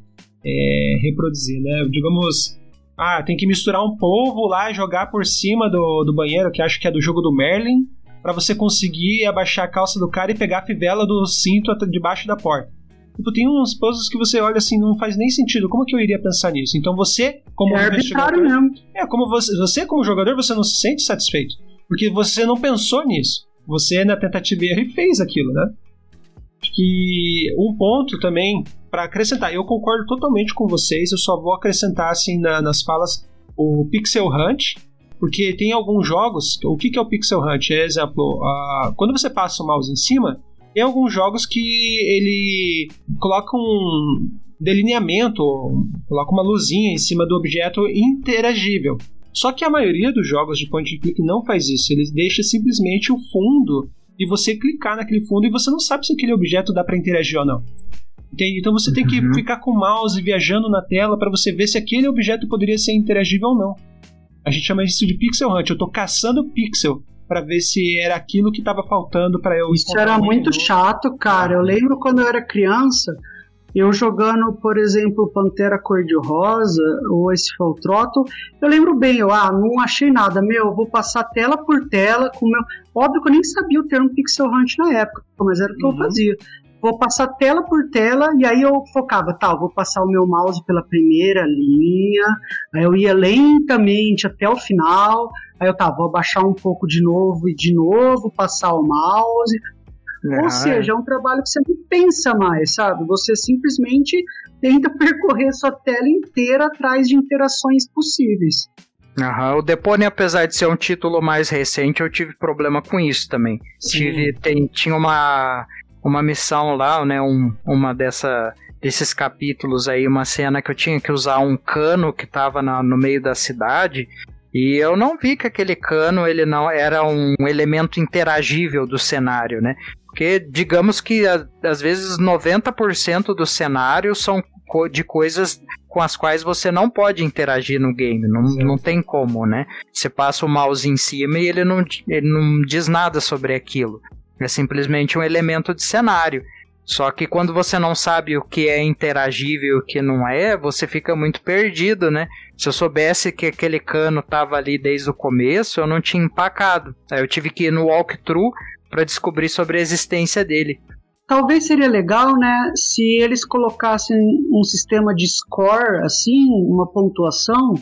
é, reproduzir, né? Digamos, ah, tem que misturar um polvo lá e jogar por cima do, do banheiro, que acho que é do jogo do Merlin, para você conseguir abaixar a calça do cara e pegar a fivela do cinto debaixo da porta. Tipo, tem uns puzzles que você olha assim, não faz nem sentido. Como que eu iria pensar nisso? Então você, como é investigador. Mesmo. É, como você, você, como jogador, você não se sente satisfeito. Porque você não pensou nisso. Você, na tentativa e erro, fez aquilo, né? Que um ponto também para acrescentar, eu concordo totalmente com vocês, eu só vou acrescentar assim na, nas falas o Pixel Hunt, porque tem alguns jogos. O que, que é o Pixel Hunt? É, exemplo, quando você passa o mouse em cima, tem alguns jogos que ele coloca um delineamento, coloca uma luzinha em cima do objeto interagível. Só que a maioria dos jogos de point and click não faz isso, ele deixa simplesmente o fundo e você clicar naquele fundo e você não sabe se aquele objeto dá para interagir ou não. Entende? Então você tem que uhum. ficar com o mouse viajando na tela para você ver se aquele objeto poderia ser interagível ou não. A gente chama isso de pixel hunt. Eu estou caçando pixel para ver se era aquilo que estava faltando para eu. Isso era muito chato, cara. Eu lembro quando eu era criança, eu jogando, por exemplo, Pantera Cor-de-Rosa ou esse Feltrotto, eu lembro bem, eu, ah, não achei nada, meu, vou passar tela por tela com meu. Óbvio que eu nem sabia o termo pixel hunt na época, mas era o que uhum. eu fazia. Vou passar tela por tela e aí eu focava, tá, vou passar o meu mouse pela primeira linha, aí eu ia lentamente até o final, aí eu tá, vou abaixar um pouco de novo e de novo, passar o mouse, ou é. seja, é um trabalho que você não pensa mais, sabe? Você simplesmente tenta percorrer sua tela inteira atrás de interações possíveis. Uhum. O Depone, apesar de ser um título mais recente, eu tive problema com isso também. Tive, tem, tinha uma, uma missão lá, né? Um, uma dessa, desses capítulos aí, uma cena que eu tinha que usar um cano que estava no meio da cidade. E eu não vi que aquele cano ele não era um elemento interagível do cenário, né? Porque digamos que às vezes 90% do cenário são de coisas com as quais você não pode interagir no game, não, não tem como, né? Você passa o mouse em cima e ele não, ele não diz nada sobre aquilo. É simplesmente um elemento de cenário. Só que quando você não sabe o que é interagível e o que não é, você fica muito perdido, né? Se eu soubesse que aquele cano tava ali desde o começo, eu não tinha empacado. Aí eu tive que ir no walkthrough para descobrir sobre a existência dele. Talvez seria legal, né, se eles colocassem um sistema de score, assim, uma pontuação,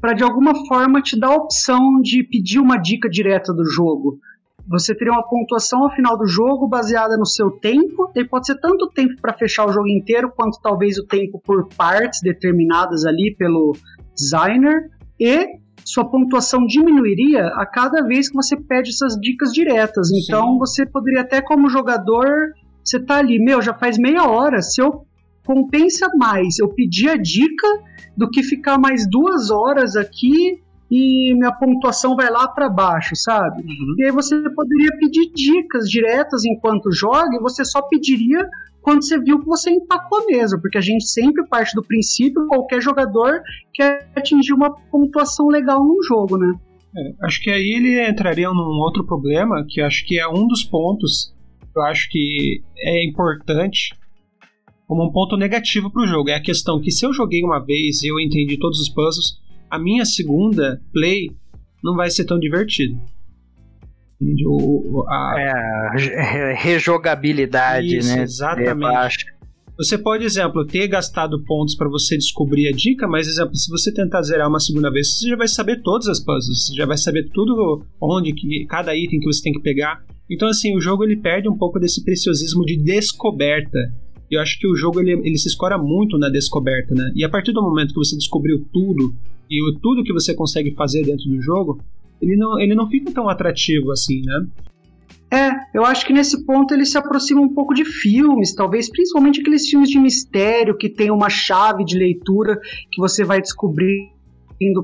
para de alguma forma te dar a opção de pedir uma dica direta do jogo. Você teria uma pontuação ao final do jogo baseada no seu tempo, e pode ser tanto tempo para fechar o jogo inteiro, quanto talvez o tempo por partes determinadas ali pelo designer, e sua pontuação diminuiria a cada vez que você pede essas dicas diretas. Então Sim. você poderia até como jogador, você tá ali, meu, já faz meia hora, se eu compensa mais eu pedir a dica do que ficar mais duas horas aqui e minha pontuação vai lá para baixo, sabe? Uhum. E aí você poderia pedir dicas diretas enquanto joga e você só pediria quando você viu que você empacou mesmo, porque a gente sempre parte do princípio qualquer jogador quer atingir uma pontuação legal num jogo, né? É, acho que aí ele entraria num outro problema, que acho que é um dos pontos que eu acho que é importante como um ponto negativo para o jogo. É a questão que se eu joguei uma vez e eu entendi todos os puzzles, a minha segunda play não vai ser tão divertido. O, a... É, rejogabilidade, Isso, né? Exatamente. Você pode, exemplo, ter gastado pontos para você descobrir a dica, mas, exemplo, se você tentar zerar uma segunda vez, você já vai saber todas as puzzles, você já vai saber tudo onde, que, cada item que você tem que pegar. Então, assim, o jogo ele perde um pouco desse preciosismo de descoberta. Eu acho que o jogo ele, ele se escora muito na descoberta, né? E a partir do momento que você descobriu tudo e o, tudo que você consegue fazer dentro do jogo, ele não, ele não fica tão atrativo assim, né? É, eu acho que nesse ponto ele se aproxima um pouco de filmes, talvez, principalmente aqueles filmes de mistério que tem uma chave de leitura que você vai descobrindo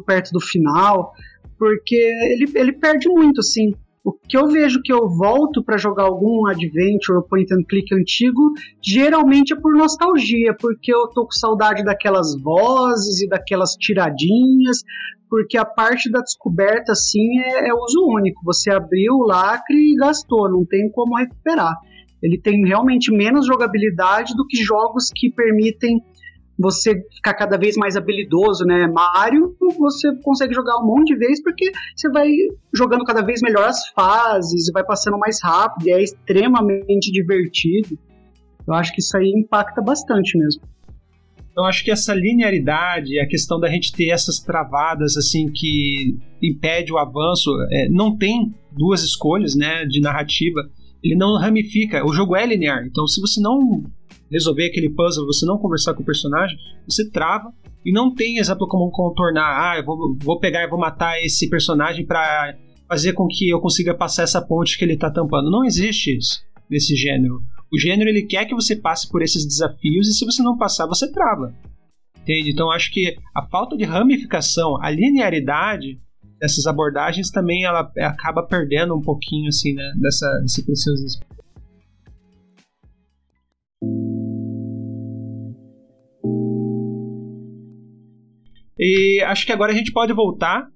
perto do final, porque ele, ele perde muito, assim. O que eu vejo que eu volto para jogar algum adventure ou point and click antigo, geralmente é por nostalgia, porque eu tô com saudade daquelas vozes e daquelas tiradinhas, porque a parte da descoberta, assim, é, é uso único. Você abriu o lacre e gastou, não tem como recuperar. Ele tem realmente menos jogabilidade do que jogos que permitem você ficar cada vez mais habilidoso, né? Mario, você consegue jogar um monte de vezes porque você vai jogando cada vez melhor as fases, vai passando mais rápido, e é extremamente divertido. Eu acho que isso aí impacta bastante mesmo. Então acho que essa linearidade, a questão da gente ter essas travadas assim que impede o avanço, é, não tem duas escolhas, né, de narrativa. Ele não ramifica. O jogo é linear. Então se você não resolver aquele puzzle, você não conversar com o personagem, você trava e não tem exemplo como contornar. Ah, eu vou, vou pegar e vou matar esse personagem para fazer com que eu consiga passar essa ponte que ele tá tampando. Não existe isso nesse gênero. O gênero ele quer que você passe por esses desafios e se você não passar, você trava. Entende? Então acho que a falta de ramificação, a linearidade dessas abordagens também ela acaba perdendo um pouquinho assim, né, dessa desse preciosismo. E acho que agora a gente pode voltar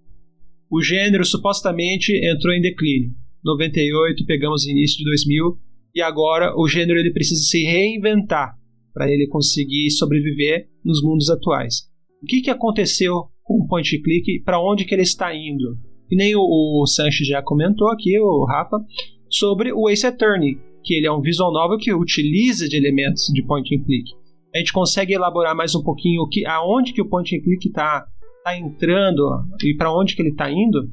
o gênero supostamente entrou em declínio. 98, pegamos início de 2000 e agora o gênero ele precisa se reinventar para ele conseguir sobreviver nos mundos atuais. O que, que aconteceu com o point click e para onde que ele está indo? E nem o, o já comentou aqui, o Rafa, sobre o Ace Attorney, que ele é um visual novel que utiliza de elementos de point and click. A gente consegue elaborar mais um pouquinho o que, aonde que o point and click está tá entrando e para onde que ele está indo?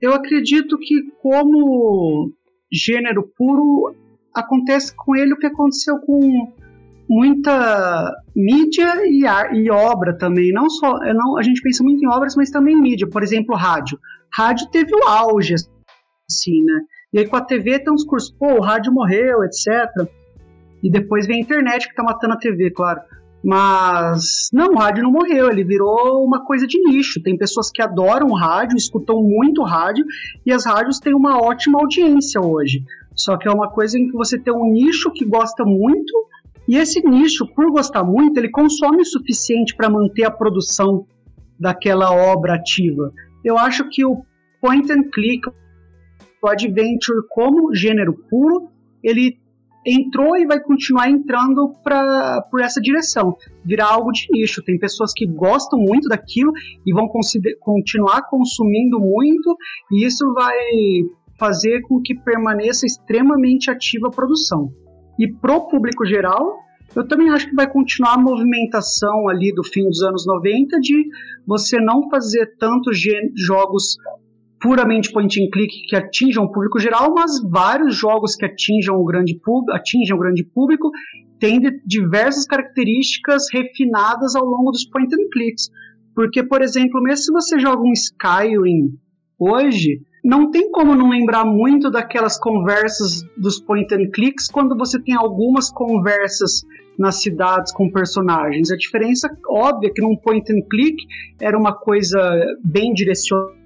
Eu acredito que como gênero puro acontece com ele o que aconteceu com muita mídia e, e obra também. Não só, não, a gente pensa muito em obras, mas também mídia. Por exemplo, rádio. Rádio teve o auge, assim, né? E aí com a TV tem uns cursos, pô, o rádio morreu, etc. E depois vem a internet que tá matando a TV, claro. Mas não, o rádio não morreu, ele virou uma coisa de nicho. Tem pessoas que adoram rádio, escutam muito rádio, e as rádios têm uma ótima audiência hoje. Só que é uma coisa em que você tem um nicho que gosta muito, e esse nicho, por gostar muito, ele consome o suficiente para manter a produção daquela obra ativa. Eu acho que o point and click, o adventure como gênero puro, ele entrou e vai continuar entrando pra, por essa direção, virar algo de nicho. Tem pessoas que gostam muito daquilo e vão continuar consumindo muito, e isso vai fazer com que permaneça extremamente ativa a produção. E pro público geral, eu também acho que vai continuar a movimentação ali do fim dos anos 90 de você não fazer tantos jogos puramente point and click que atinjam o público geral, mas vários jogos que atinjam o grande, público, atingem o grande público têm diversas características refinadas ao longo dos point and clicks. Porque, por exemplo, mesmo se você joga um Skyrim hoje, não tem como não lembrar muito daquelas conversas dos point and clicks quando você tem algumas conversas nas cidades com personagens. A diferença óbvia é que num point and click era uma coisa bem direcionada,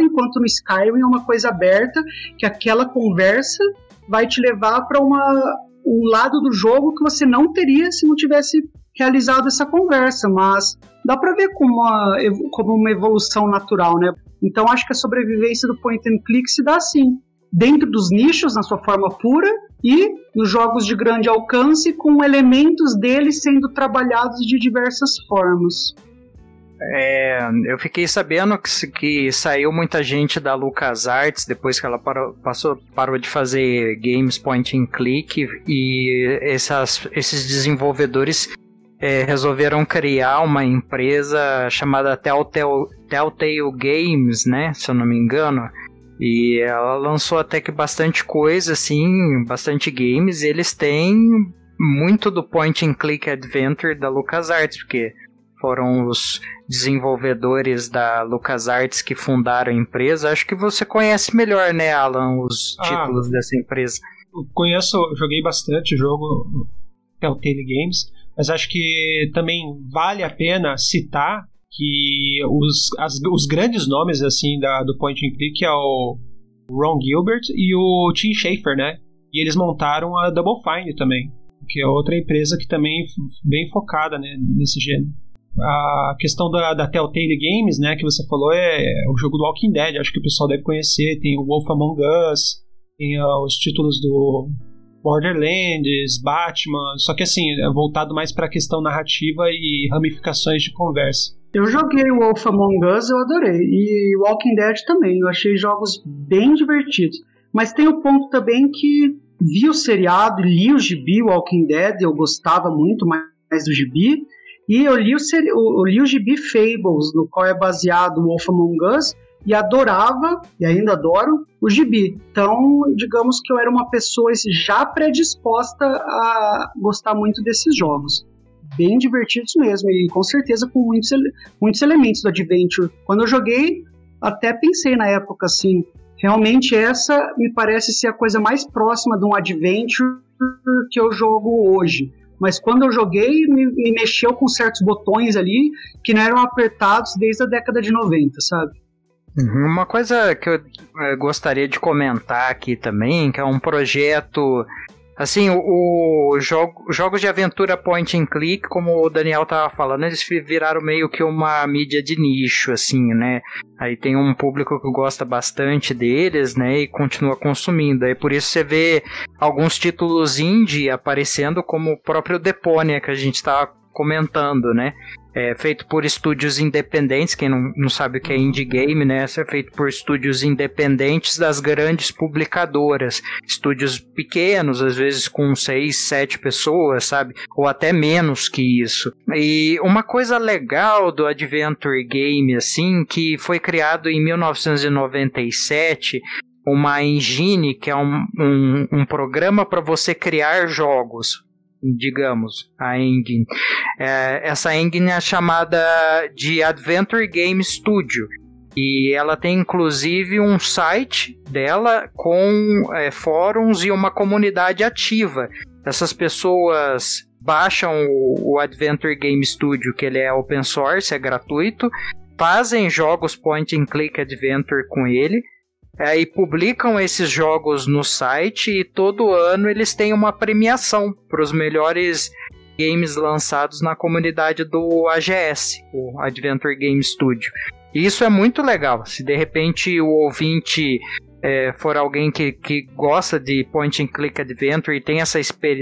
enquanto no Skyrim é uma coisa aberta, que aquela conversa vai te levar para um lado do jogo que você não teria se não tivesse realizado essa conversa, mas dá para ver como uma, como uma evolução natural, né? Então acho que a sobrevivência do point and click se dá assim, dentro dos nichos na sua forma pura e nos jogos de grande alcance com elementos deles sendo trabalhados de diversas formas. É, eu fiquei sabendo que, que, saiu muita gente da LucasArts depois que ela parou, passou, parou de fazer games point and click e essas, esses desenvolvedores é, resolveram criar uma empresa chamada Telltale, Telltale Games, né? Se eu não me engano. E ela lançou até que bastante coisa, assim, bastante games. Eles têm muito do point and click adventure da LucasArts, porque foram os desenvolvedores da LucasArts que fundaram a empresa. Acho que você conhece melhor, né, Alan, os ah, títulos dessa empresa. Conheço, joguei bastante o jogo Telltale Games. Mas acho que também vale a pena citar que os, as, os grandes nomes assim da, do Point and Click é o Ron Gilbert e o Tim Schafer, né? E eles montaram a Double Fine também, que é outra empresa que também bem focada né, nesse gênero. A questão da, da Telltale Games, né, que você falou, é, é o jogo do Walking Dead, acho que o pessoal deve conhecer. Tem o Wolf Among Us, tem uh, os títulos do Borderlands, Batman, só que assim, é voltado mais para a questão narrativa e ramificações de conversa. Eu joguei o Wolf Among Us, eu adorei. E Walking Dead também, eu achei jogos bem divertidos. Mas tem o ponto também que vi o seriado, li o gibi Walking Dead, eu gostava muito mais do gibi. E eu li o, eu li o gibi Fables, no qual é baseado o Wolf Among Us, e adorava, e ainda adoro, o gibi. Então, digamos que eu era uma pessoa já predisposta a gostar muito desses jogos. Bem divertidos mesmo, e com certeza com muitos, muitos elementos do Adventure. Quando eu joguei, até pensei na época assim, realmente essa me parece ser a coisa mais próxima de um Adventure que eu jogo hoje mas quando eu joguei, me, me, mexeu com certos botões ali que não eram apertados desde a década de 90, sabe? Uhum, uma coisa que eu gostaria de comentar aqui também, que é um projeto Assim, o, o jogo, jogos de aventura point and click, como o Daniel tava falando, eles viraram meio que uma mídia de nicho, assim, né? Aí tem um público que gosta bastante deles, né? E continua consumindo. Aí por isso você vê alguns títulos indie aparecendo, como o próprio Deponia, que a gente tava comentando, né? É feito por estúdios independentes, quem não, não sabe o que é indie game, né? Isso é feito por estúdios independentes das grandes publicadoras. Estúdios pequenos, às vezes com seis, sete pessoas, sabe? Ou até menos que isso. E uma coisa legal do Adventure Game, assim, que foi criado em 1997 uma engine, que é um, um, um programa para você criar jogos digamos, a engine. É, essa engine é chamada de Adventure Game Studio. E ela tem inclusive um site dela com é, fóruns e uma comunidade ativa. Essas pessoas baixam o, o Adventure Game Studio, que ele é open source, é gratuito, fazem jogos point and click adventure com ele é, e publicam esses jogos no site e todo ano eles têm uma premiação para os melhores games lançados na comunidade do AGS, o Adventure Game Studio. E isso é muito legal. Se de repente o ouvinte é, for alguém que, que gosta de point and click adventure e tem essa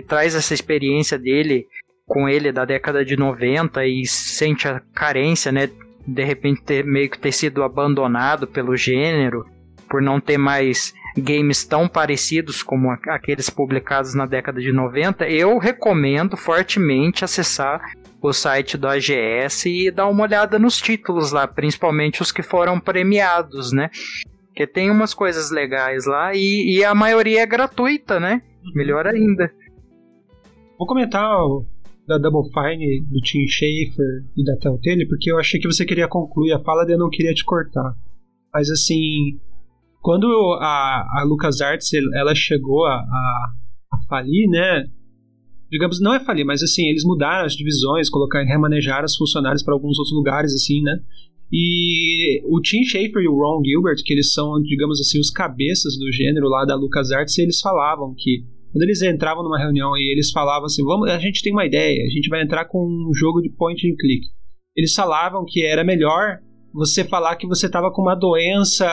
traz essa experiência dele com ele da década de 90 e sente a carência, né? De repente ter, meio que ter sido abandonado pelo gênero por não ter mais games tão parecidos como aqueles publicados na década de 90, eu recomendo fortemente acessar o site do AGS e dar uma olhada nos títulos lá, principalmente os que foram premiados, né? Porque tem umas coisas legais lá e, e a maioria é gratuita, né? Melhor ainda. Vou comentar da Double Fine, do Tim Schafer e da Telltale, porque eu achei que você queria concluir a fala e eu não queria te cortar. Mas assim, quando a, a LucasArts ela chegou a, a, a falir, né? Digamos, não é falir, mas assim, eles mudaram as divisões, colocaram, remanejaram os funcionários para alguns outros lugares, assim, né? E o Tim Schafer e o Ron Gilbert, que eles são, digamos assim, os cabeças do gênero lá da LucasArts, eles falavam que quando eles entravam numa reunião e eles falavam assim, vamos, a gente tem uma ideia, a gente vai entrar com um jogo de point and click. Eles falavam que era melhor você falar que você estava com uma doença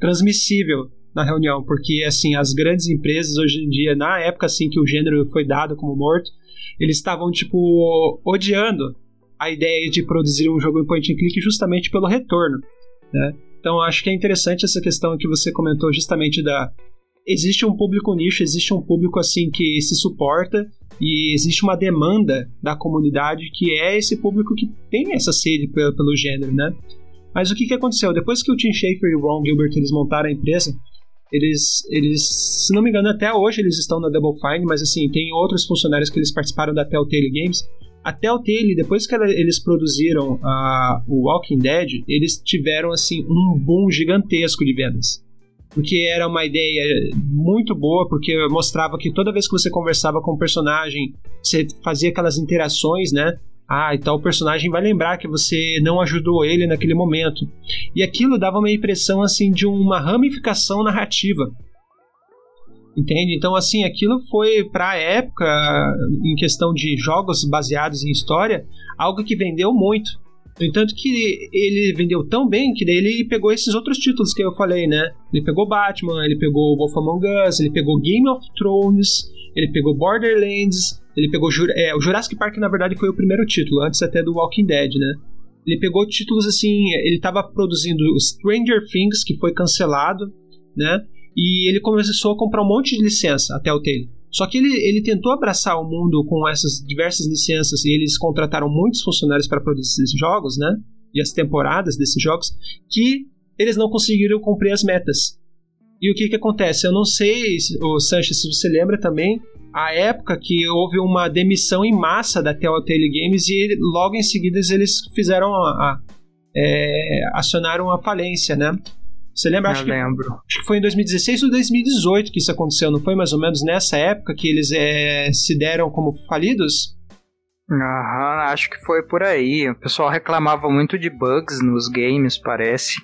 transmissível na reunião, porque assim as grandes empresas hoje em dia, na época assim que o gênero foi dado como morto, eles estavam tipo odiando a ideia de produzir um jogo em point and click justamente pelo retorno, né? Então acho que é interessante essa questão que você comentou justamente da existe um público nicho, existe um público assim que se suporta e existe uma demanda da comunidade que é esse público que tem essa sede pelo, pelo gênero, né? Mas o que, que aconteceu? Depois que o Tim Schafer e o Ron Gilbert eles montaram a empresa, eles, eles, se não me engano, até hoje eles estão na Double Fine, mas assim, tem outros funcionários que eles participaram da Telltale Games. A Telltale, depois que ela, eles produziram uh, o Walking Dead, eles tiveram assim um boom gigantesco de vendas. Porque era uma ideia muito boa, porque mostrava que toda vez que você conversava com um personagem, você fazia aquelas interações, né? Ah, então o personagem vai lembrar que você não ajudou ele naquele momento. E aquilo dava uma impressão assim de uma ramificação narrativa. Entende? Então, assim, aquilo foi para a época, em questão de jogos baseados em história, algo que vendeu muito. No entanto, que ele vendeu tão bem que daí ele pegou esses outros títulos que eu falei, né? Ele pegou Batman, ele pegou Wolf Among Us, ele pegou Game of Thrones, ele pegou Borderlands, ele pegou. É, o Jurassic Park, na verdade, foi o primeiro título, antes até do Walking Dead, né? Ele pegou títulos assim. Ele estava produzindo Stranger Things, que foi cancelado, né? E ele começou a comprar um monte de licença até o Telltale. Só que ele, ele tentou abraçar o mundo com essas diversas licenças e eles contrataram muitos funcionários para produzir esses jogos, né? E as temporadas desses jogos, que eles não conseguiram cumprir as metas. E o que que acontece? Eu não sei, o Sanches, se você lembra também, a época que houve uma demissão em massa da Telltale Games e logo em seguida eles fizeram a, a é, acionaram a falência, né? Você lembra? Acho lembro. Que, acho que foi em 2016 ou 2018 que isso aconteceu, não foi mais ou menos nessa época que eles é, se deram como falidos? Aham, acho que foi por aí. O pessoal reclamava muito de bugs nos games, parece.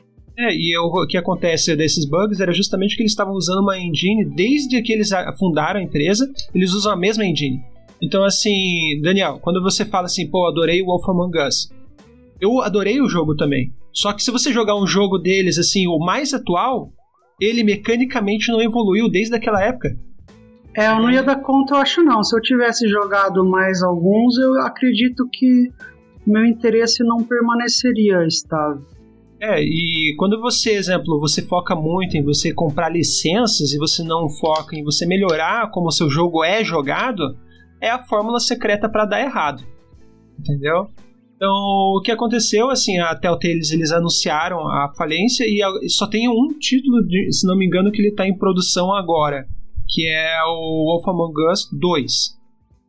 É, e eu, o que acontece desses bugs era justamente que eles estavam usando uma engine desde que eles fundaram a empresa, eles usam a mesma engine. Então, assim, Daniel, quando você fala assim, pô, adorei o Wolf Among Us, eu adorei o jogo também. Só que se você jogar um jogo deles, assim, o mais atual, ele mecanicamente não evoluiu desde aquela época. É, eu não ia dar conta, eu acho não. Se eu tivesse jogado mais alguns, eu acredito que meu interesse não permaneceria estável. É, e quando você, exemplo, você foca muito em você comprar licenças e você não foca em você melhorar como o seu jogo é jogado, é a fórmula secreta para dar errado. Entendeu? Então, o que aconteceu, assim, a Telltale eles, eles anunciaram a falência e, e só tem um título, de, se não me engano, que ele está em produção agora, que é o Wolf Among Us 2.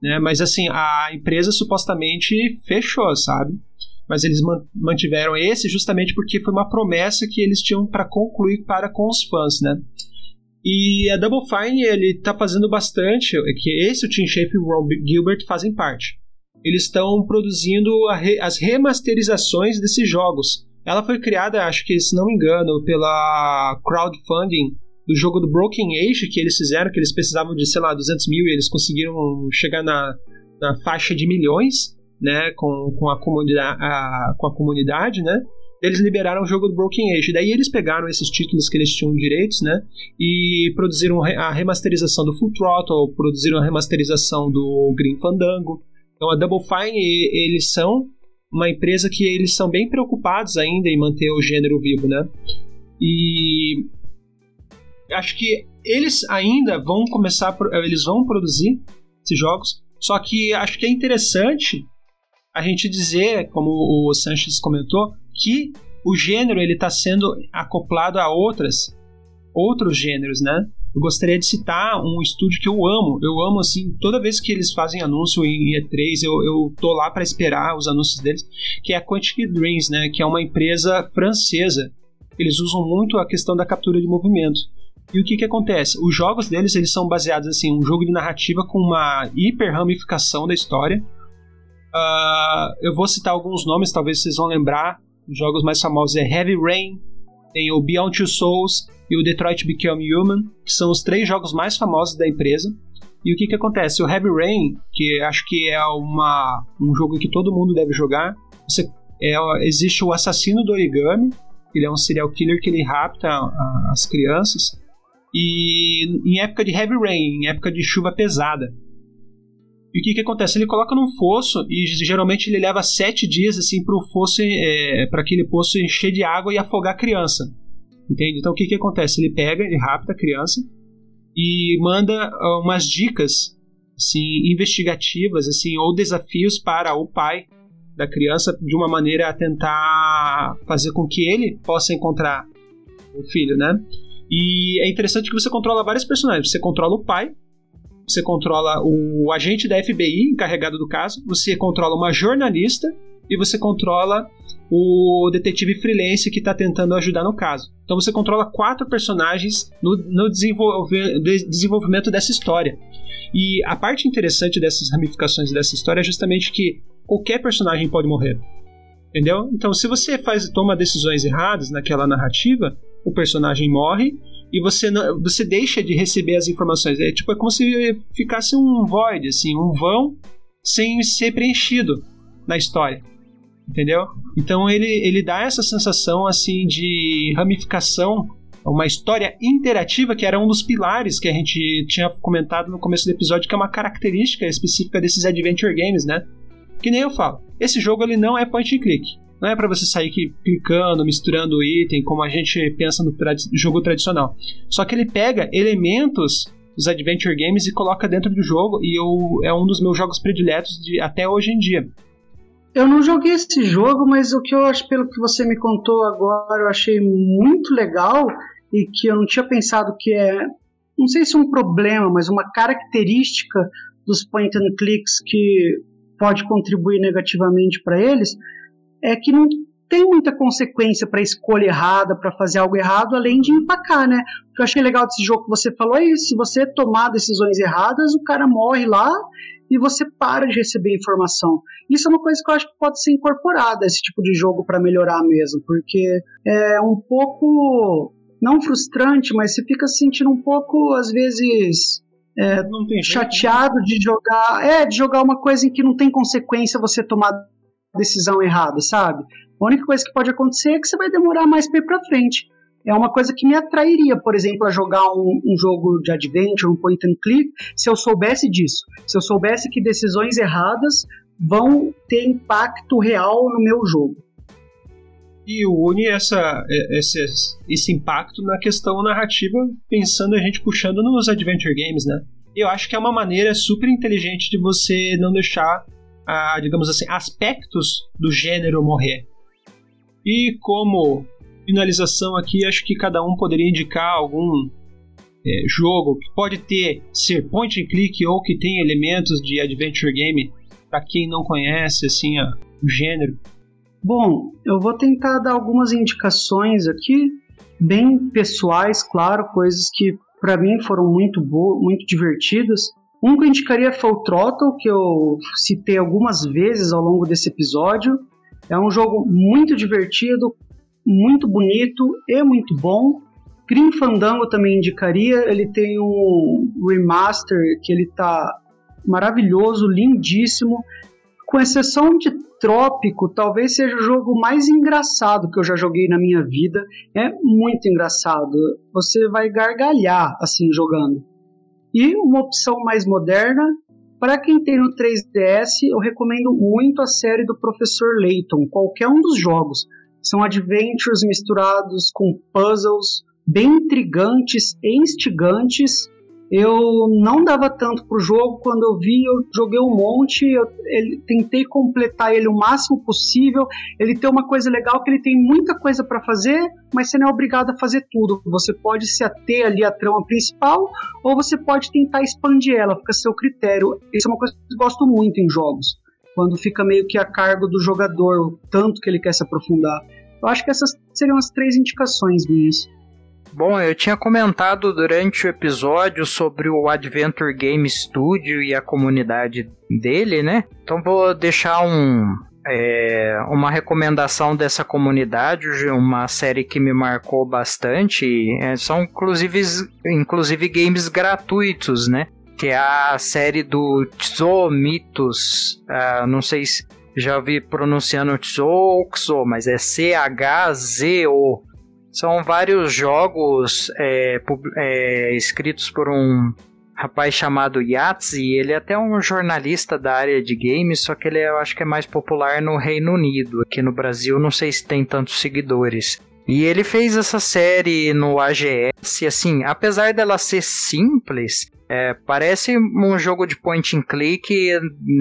Né? Mas, assim, a empresa supostamente fechou, sabe? Mas eles mantiveram esse justamente porque foi uma promessa que eles tinham para concluir para com os fãs, né? E a Double Fine, ele tá fazendo bastante, é que esse, o Tim Schafer e o Ron Gilbert fazem parte eles estão produzindo re, as remasterizações desses jogos. Ela foi criada, acho que se não me engano, pela crowdfunding do jogo do Broken Age que eles fizeram, que eles precisavam de, sei lá, 200 mil e eles conseguiram chegar na, na faixa de milhões, né, com, com, a, comunidade, a, com a comunidade, né, eles liberaram o jogo do Broken Age. Daí eles pegaram esses títulos que eles tinham direitos, né? E produziram a remasterização do Full Throttle, produziram a remasterização do Green Fandango. Então a Double Fine, eles são uma empresa que eles são bem preocupados ainda em manter o gênero vivo, né? E acho que eles ainda vão começar, eles vão produzir esses jogos, só que acho que é interessante a gente dizer, como o Sanches comentou, que o gênero ele está sendo acoplado a outras outros gêneros, né? eu gostaria de citar um estúdio que eu amo. Eu amo, assim, toda vez que eles fazem anúncio em E3, eu, eu tô lá para esperar os anúncios deles, que é a Quantic Dreams, né? Que é uma empresa francesa. Eles usam muito a questão da captura de movimento. E o que que acontece? Os jogos deles, eles são baseados, assim, um jogo de narrativa com uma hiper ramificação da história. Uh, eu vou citar alguns nomes, talvez vocês vão lembrar. Os jogos mais famosos é Heavy Rain, tem o Beyond Two Souls e o Detroit Become Human, que são os três jogos mais famosos da empresa. E o que, que acontece? O Heavy Rain, que acho que é uma, um jogo que todo mundo deve jogar, você, é, existe o Assassino do Origami, ele é um serial killer que ele rapta a, as crianças. E em época de heavy rain, em época de chuva pesada, e o que, que acontece? Ele coloca num fosso e geralmente ele leva sete dias assim para o fosso, é, para aquele poço encher de água e afogar a criança. Entende? Então o que, que acontece? Ele pega, ele rapta a criança e manda uh, umas dicas assim, investigativas assim, ou desafios para o pai da criança de uma maneira a tentar fazer com que ele possa encontrar o filho, né? E é interessante que você controla vários personagens. Você controla o pai, você controla o agente da FBI encarregado do caso, você controla uma jornalista e você controla o detetive freelance que está tentando ajudar no caso. Então você controla quatro personagens no, no desenvolver, desenvolvimento dessa história. E a parte interessante dessas ramificações dessa história é justamente que qualquer personagem pode morrer. Entendeu? Então, se você faz toma decisões erradas naquela narrativa, o personagem morre e você não, você deixa de receber as informações. É tipo é como se ficasse um void, assim, um vão sem ser preenchido na história. Entendeu? Então ele, ele dá essa sensação assim de ramificação, uma história interativa que era um dos pilares que a gente tinha comentado no começo do episódio, que é uma característica específica desses adventure games, né? Que nem eu falo. Esse jogo ele não é point and click. Não é para você sair clicando, misturando item, como a gente pensa no jogo tradicional. Só que ele pega elementos dos adventure games e coloca dentro do jogo, e eu, é um dos meus jogos prediletos de, até hoje em dia. Eu não joguei esse jogo, mas o que eu acho, pelo que você me contou agora, eu achei muito legal e que eu não tinha pensado que é, não sei se um problema, mas uma característica dos point and clicks que pode contribuir negativamente para eles, é que não tem muita consequência para escolha errada, para fazer algo errado, além de empacar, né? O que eu achei legal desse jogo que você falou é isso, se você tomar decisões erradas, o cara morre lá e você para de receber informação. Isso é uma coisa que eu acho que pode ser incorporada esse tipo de jogo para melhorar mesmo, porque é um pouco não frustrante, mas você fica se sentindo um pouco às vezes é, né? chateado de jogar, é, de jogar uma coisa em que não tem consequência você tomar decisão errada, sabe? A única coisa que pode acontecer é que você vai demorar mais para ir para frente é uma coisa que me atrairia, por exemplo, a jogar um, um, jogo de adventure, um point and click, se eu soubesse disso. Se eu soubesse que decisões erradas vão ter impacto real no meu jogo. E une essa, esse, esse impacto na questão narrativa, pensando a gente puxando nos adventure games, né? Eu acho que é uma maneira super inteligente de você não deixar, ah, digamos assim, aspectos do gênero morrer. E como finalização aqui, acho que cada um poderia indicar algum é, jogo que pode ter ser point and click ou que tem elementos de adventure game para quem não conhece assim a, o gênero. Bom, eu vou tentar dar algumas indicações aqui, bem pessoais, claro, coisas que para mim foram muito boas, muito divertidas. Um que eu indicaria foi o Throttle, que eu citei algumas vezes ao longo desse episódio. É um jogo muito divertido, muito bonito e muito bom. Grim Fandango também indicaria, ele tem um remaster que ele tá maravilhoso, lindíssimo. Com exceção de Trópico, talvez seja o jogo mais engraçado que eu já joguei na minha vida. É muito engraçado. Você vai gargalhar assim jogando. E uma opção mais moderna, para quem tem no 3DS, eu recomendo muito a série do Professor Layton, qualquer um dos jogos. São adventures misturados com puzzles bem intrigantes e instigantes. Eu não dava tanto pro jogo, quando eu vi, eu joguei um monte, eu ele, tentei completar ele o máximo possível. Ele tem uma coisa legal que ele tem muita coisa para fazer, mas você não é obrigado a fazer tudo. Você pode se ater ali à trama principal, ou você pode tentar expandir ela, fica a seu critério. Isso é uma coisa que eu gosto muito em jogos quando fica meio que a cargo do jogador, o tanto que ele quer se aprofundar. Eu acho que essas seriam as três indicações minhas. Bom, eu tinha comentado durante o episódio sobre o Adventure Game Studio e a comunidade dele, né? Então vou deixar um, é, uma recomendação dessa comunidade, uma série que me marcou bastante. É, são inclusive, inclusive games gratuitos, né? que é a série do Tzomitos. Uh, não sei se já ouvi pronunciando Tzoxo, mas é C-H-Z-O. São vários jogos é, é, escritos por um rapaz chamado Yatsi. Ele é até um jornalista da área de games, só que ele é, eu acho que é mais popular no Reino Unido. Aqui no Brasil, não sei se tem tantos seguidores. E ele fez essa série no AGS, assim, apesar dela ser simples, é, parece um jogo de point and click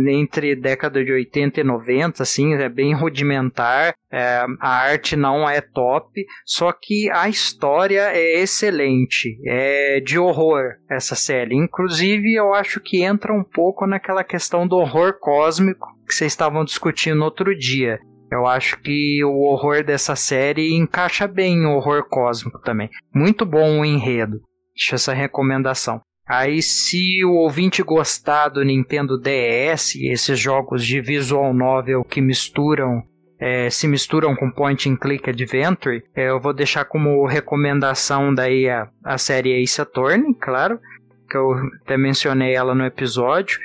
entre década de 80 e 90, assim, é bem rudimentar. É, a arte não é top, só que a história é excelente. É de horror essa série. Inclusive, eu acho que entra um pouco naquela questão do horror cósmico que vocês estavam discutindo outro dia. Eu acho que o horror dessa série encaixa bem o horror cósmico também. Muito bom o enredo. Deixa essa recomendação. Aí, se o ouvinte gostar do Nintendo DS, esses jogos de visual novel que misturam é, se misturam com Point and Click Adventure, é, eu vou deixar como recomendação daí a, a série Ace Attorney, claro, que eu até mencionei ela no episódio.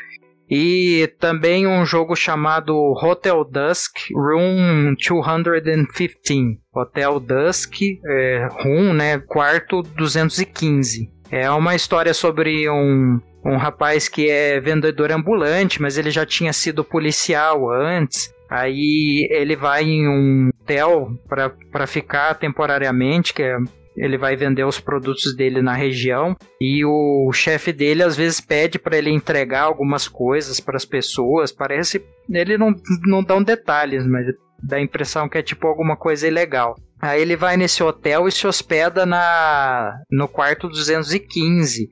E também um jogo chamado Hotel Dusk Room 215. Hotel Dusk é, Room, né, quarto 215. É uma história sobre um, um rapaz que é vendedor ambulante, mas ele já tinha sido policial antes. Aí ele vai em um hotel para ficar temporariamente, que é, ele vai vender os produtos dele na região e o chefe dele às vezes pede para ele entregar algumas coisas para as pessoas. Parece ele não não dá detalhes, mas dá a impressão que é tipo alguma coisa ilegal. Aí ele vai nesse hotel e se hospeda na no quarto 215.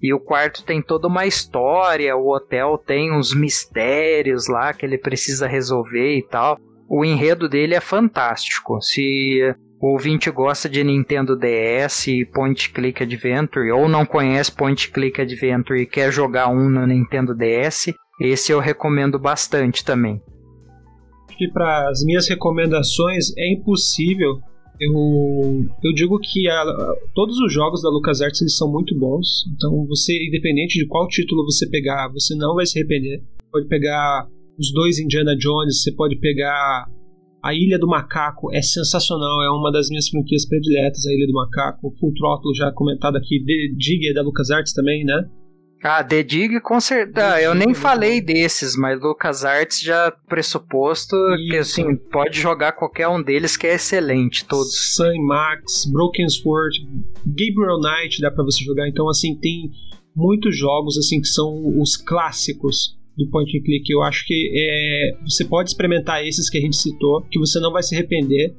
E o quarto tem toda uma história, o hotel tem uns mistérios lá que ele precisa resolver e tal. o enredo dele é fantástico. Se o ouvinte gosta de Nintendo DS, Point Click Adventure, ou não conhece Point Click Adventure e quer jogar um no Nintendo DS, esse eu recomendo bastante também. Que para as minhas recomendações é impossível. Eu, eu digo que a, todos os jogos da LucasArts eles são muito bons. Então você, independente de qual título você pegar, você não vai se arrepender. Pode pegar os dois Indiana Jones, você pode pegar a Ilha do Macaco, é sensacional, é uma das minhas franquias prediletas, a Ilha do Macaco. Full Throttle já comentado aqui, The Dig é da LucasArts também, né? Ah, The Dig com certeza. Eu nem falei desses, mas LucasArts já pressuposto Isso. que assim, pode jogar qualquer um deles que é excelente, todos. Sun Max, Broken Sword, Gabriel Knight dá para você jogar. Então assim, tem muitos jogos assim que são os clássicos do point and click. Eu acho que é, você pode experimentar esses que a gente citou, que você não vai se arrepender.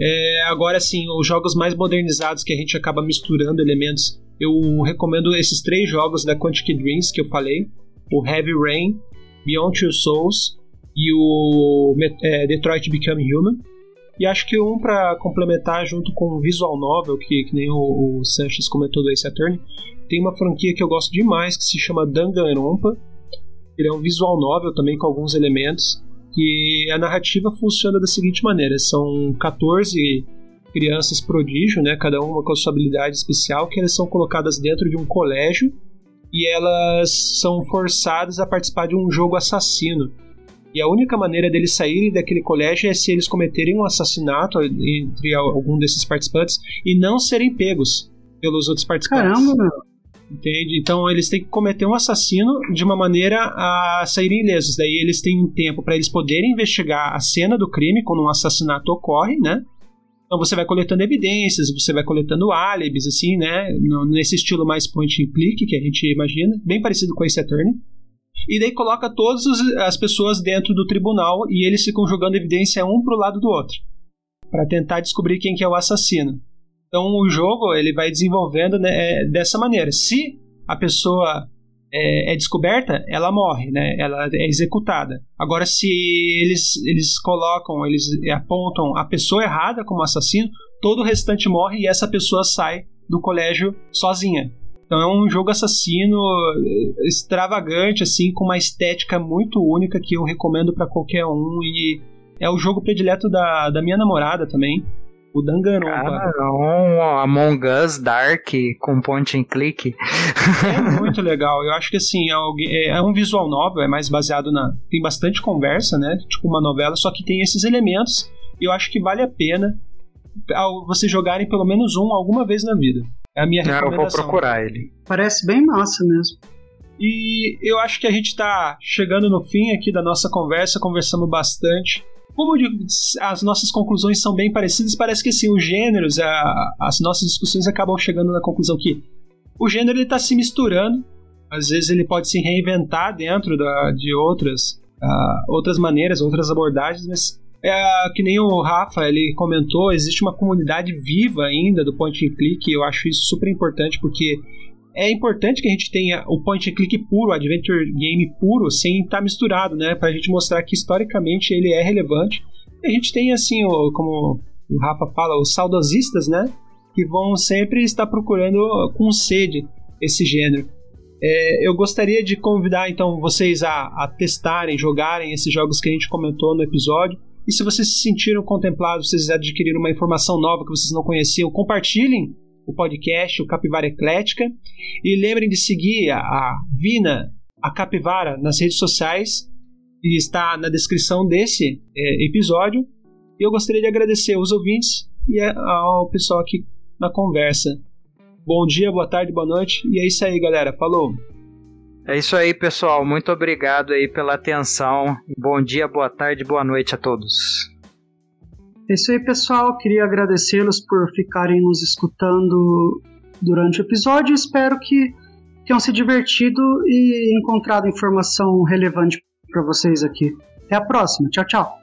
É, agora sim, os jogos mais modernizados que a gente acaba misturando elementos, eu recomendo esses três jogos da Quantic Dreams que eu falei: o Heavy Rain, Beyond Two Souls e o é, Detroit Become Human. E acho que um para complementar junto com o Visual Novel, que, que nem o, o Sanchez comentou do Ace Attorney, tem uma franquia que eu gosto demais que se chama Danganronpa, ele é um visual novel também com alguns elementos. Que a narrativa funciona da seguinte maneira: são 14 crianças prodígio, né, cada uma com a sua habilidade especial, que elas são colocadas dentro de um colégio e elas são forçadas a participar de um jogo assassino. E a única maneira deles saírem daquele colégio é se eles cometerem um assassinato entre algum desses participantes e não serem pegos pelos outros participantes. Caramba, meu. Entende? Então eles têm que cometer um assassino de uma maneira a saírem ilesos. Daí eles têm um tempo para eles poderem investigar a cena do crime quando um assassinato ocorre, né? Então você vai coletando evidências, você vai coletando álibis, assim, né? Nesse estilo mais point and click que a gente imagina, bem parecido com esse Attorney. E daí coloca todas as pessoas dentro do tribunal e eles ficam jogando evidência um pro lado do outro. para tentar descobrir quem que é o assassino. Então o jogo ele vai desenvolvendo né, é, dessa maneira. Se a pessoa é, é, descoberta, ela morre, né? Ela é executada. Agora, se eles, eles colocam, eles apontam a pessoa errada como assassino, todo o restante morre e essa pessoa sai do colégio sozinha. Então é um jogo assassino é, extravagante, assim, com uma estética muito única que eu recomendo para qualquer um e é o jogo predileto da, da minha namorada também. O Danganronpa. Cara, um Among Us Dark com point and click. É muito legal. Eu acho que assim, é, é um visual novel, é mais baseado na. Tem bastante conversa, né? Tipo uma novela, só que tem esses elementos. E eu acho que vale a pena você jogarem pelo menos um alguma vez na vida. É a minha recomendação. eu vou procurar ele. Parece bem massa mesmo. E eu acho que a gente está chegando no fim aqui da nossa conversa, conversamos bastante como as nossas conclusões são bem parecidas, parece que assim, os gêneros, a, as nossas discussões acabam chegando na conclusão que o gênero está se misturando, às vezes ele pode se reinventar dentro da, de outras, uh, outras maneiras, outras abordagens, mas é, que nem o Rafa ele comentou, existe uma comunidade viva ainda do point and click, eu acho isso super importante porque é importante que a gente tenha o point and click puro, o adventure game puro, sem estar tá misturado, né? Pra gente mostrar que historicamente ele é relevante. E a gente tem, assim, o, como o Rafa fala, os saudosistas, né? Que vão sempre estar procurando com sede esse gênero. É, eu gostaria de convidar, então, vocês a, a testarem, jogarem esses jogos que a gente comentou no episódio. E se vocês se sentiram contemplados, vocês adquiriram uma informação nova que vocês não conheciam, compartilhem o podcast, o Capivara Eclética. E lembrem de seguir a, a Vina, a Capivara, nas redes sociais, e está na descrição desse é, episódio. E eu gostaria de agradecer aos ouvintes e ao pessoal aqui na conversa. Bom dia, boa tarde, boa noite. E é isso aí, galera. Falou! É isso aí, pessoal. Muito obrigado aí pela atenção. Bom dia, boa tarde, boa noite a todos. É isso aí, pessoal. Queria agradecê-los por ficarem nos escutando durante o episódio. Espero que tenham se divertido e encontrado informação relevante para vocês aqui. Até a próxima. Tchau, tchau.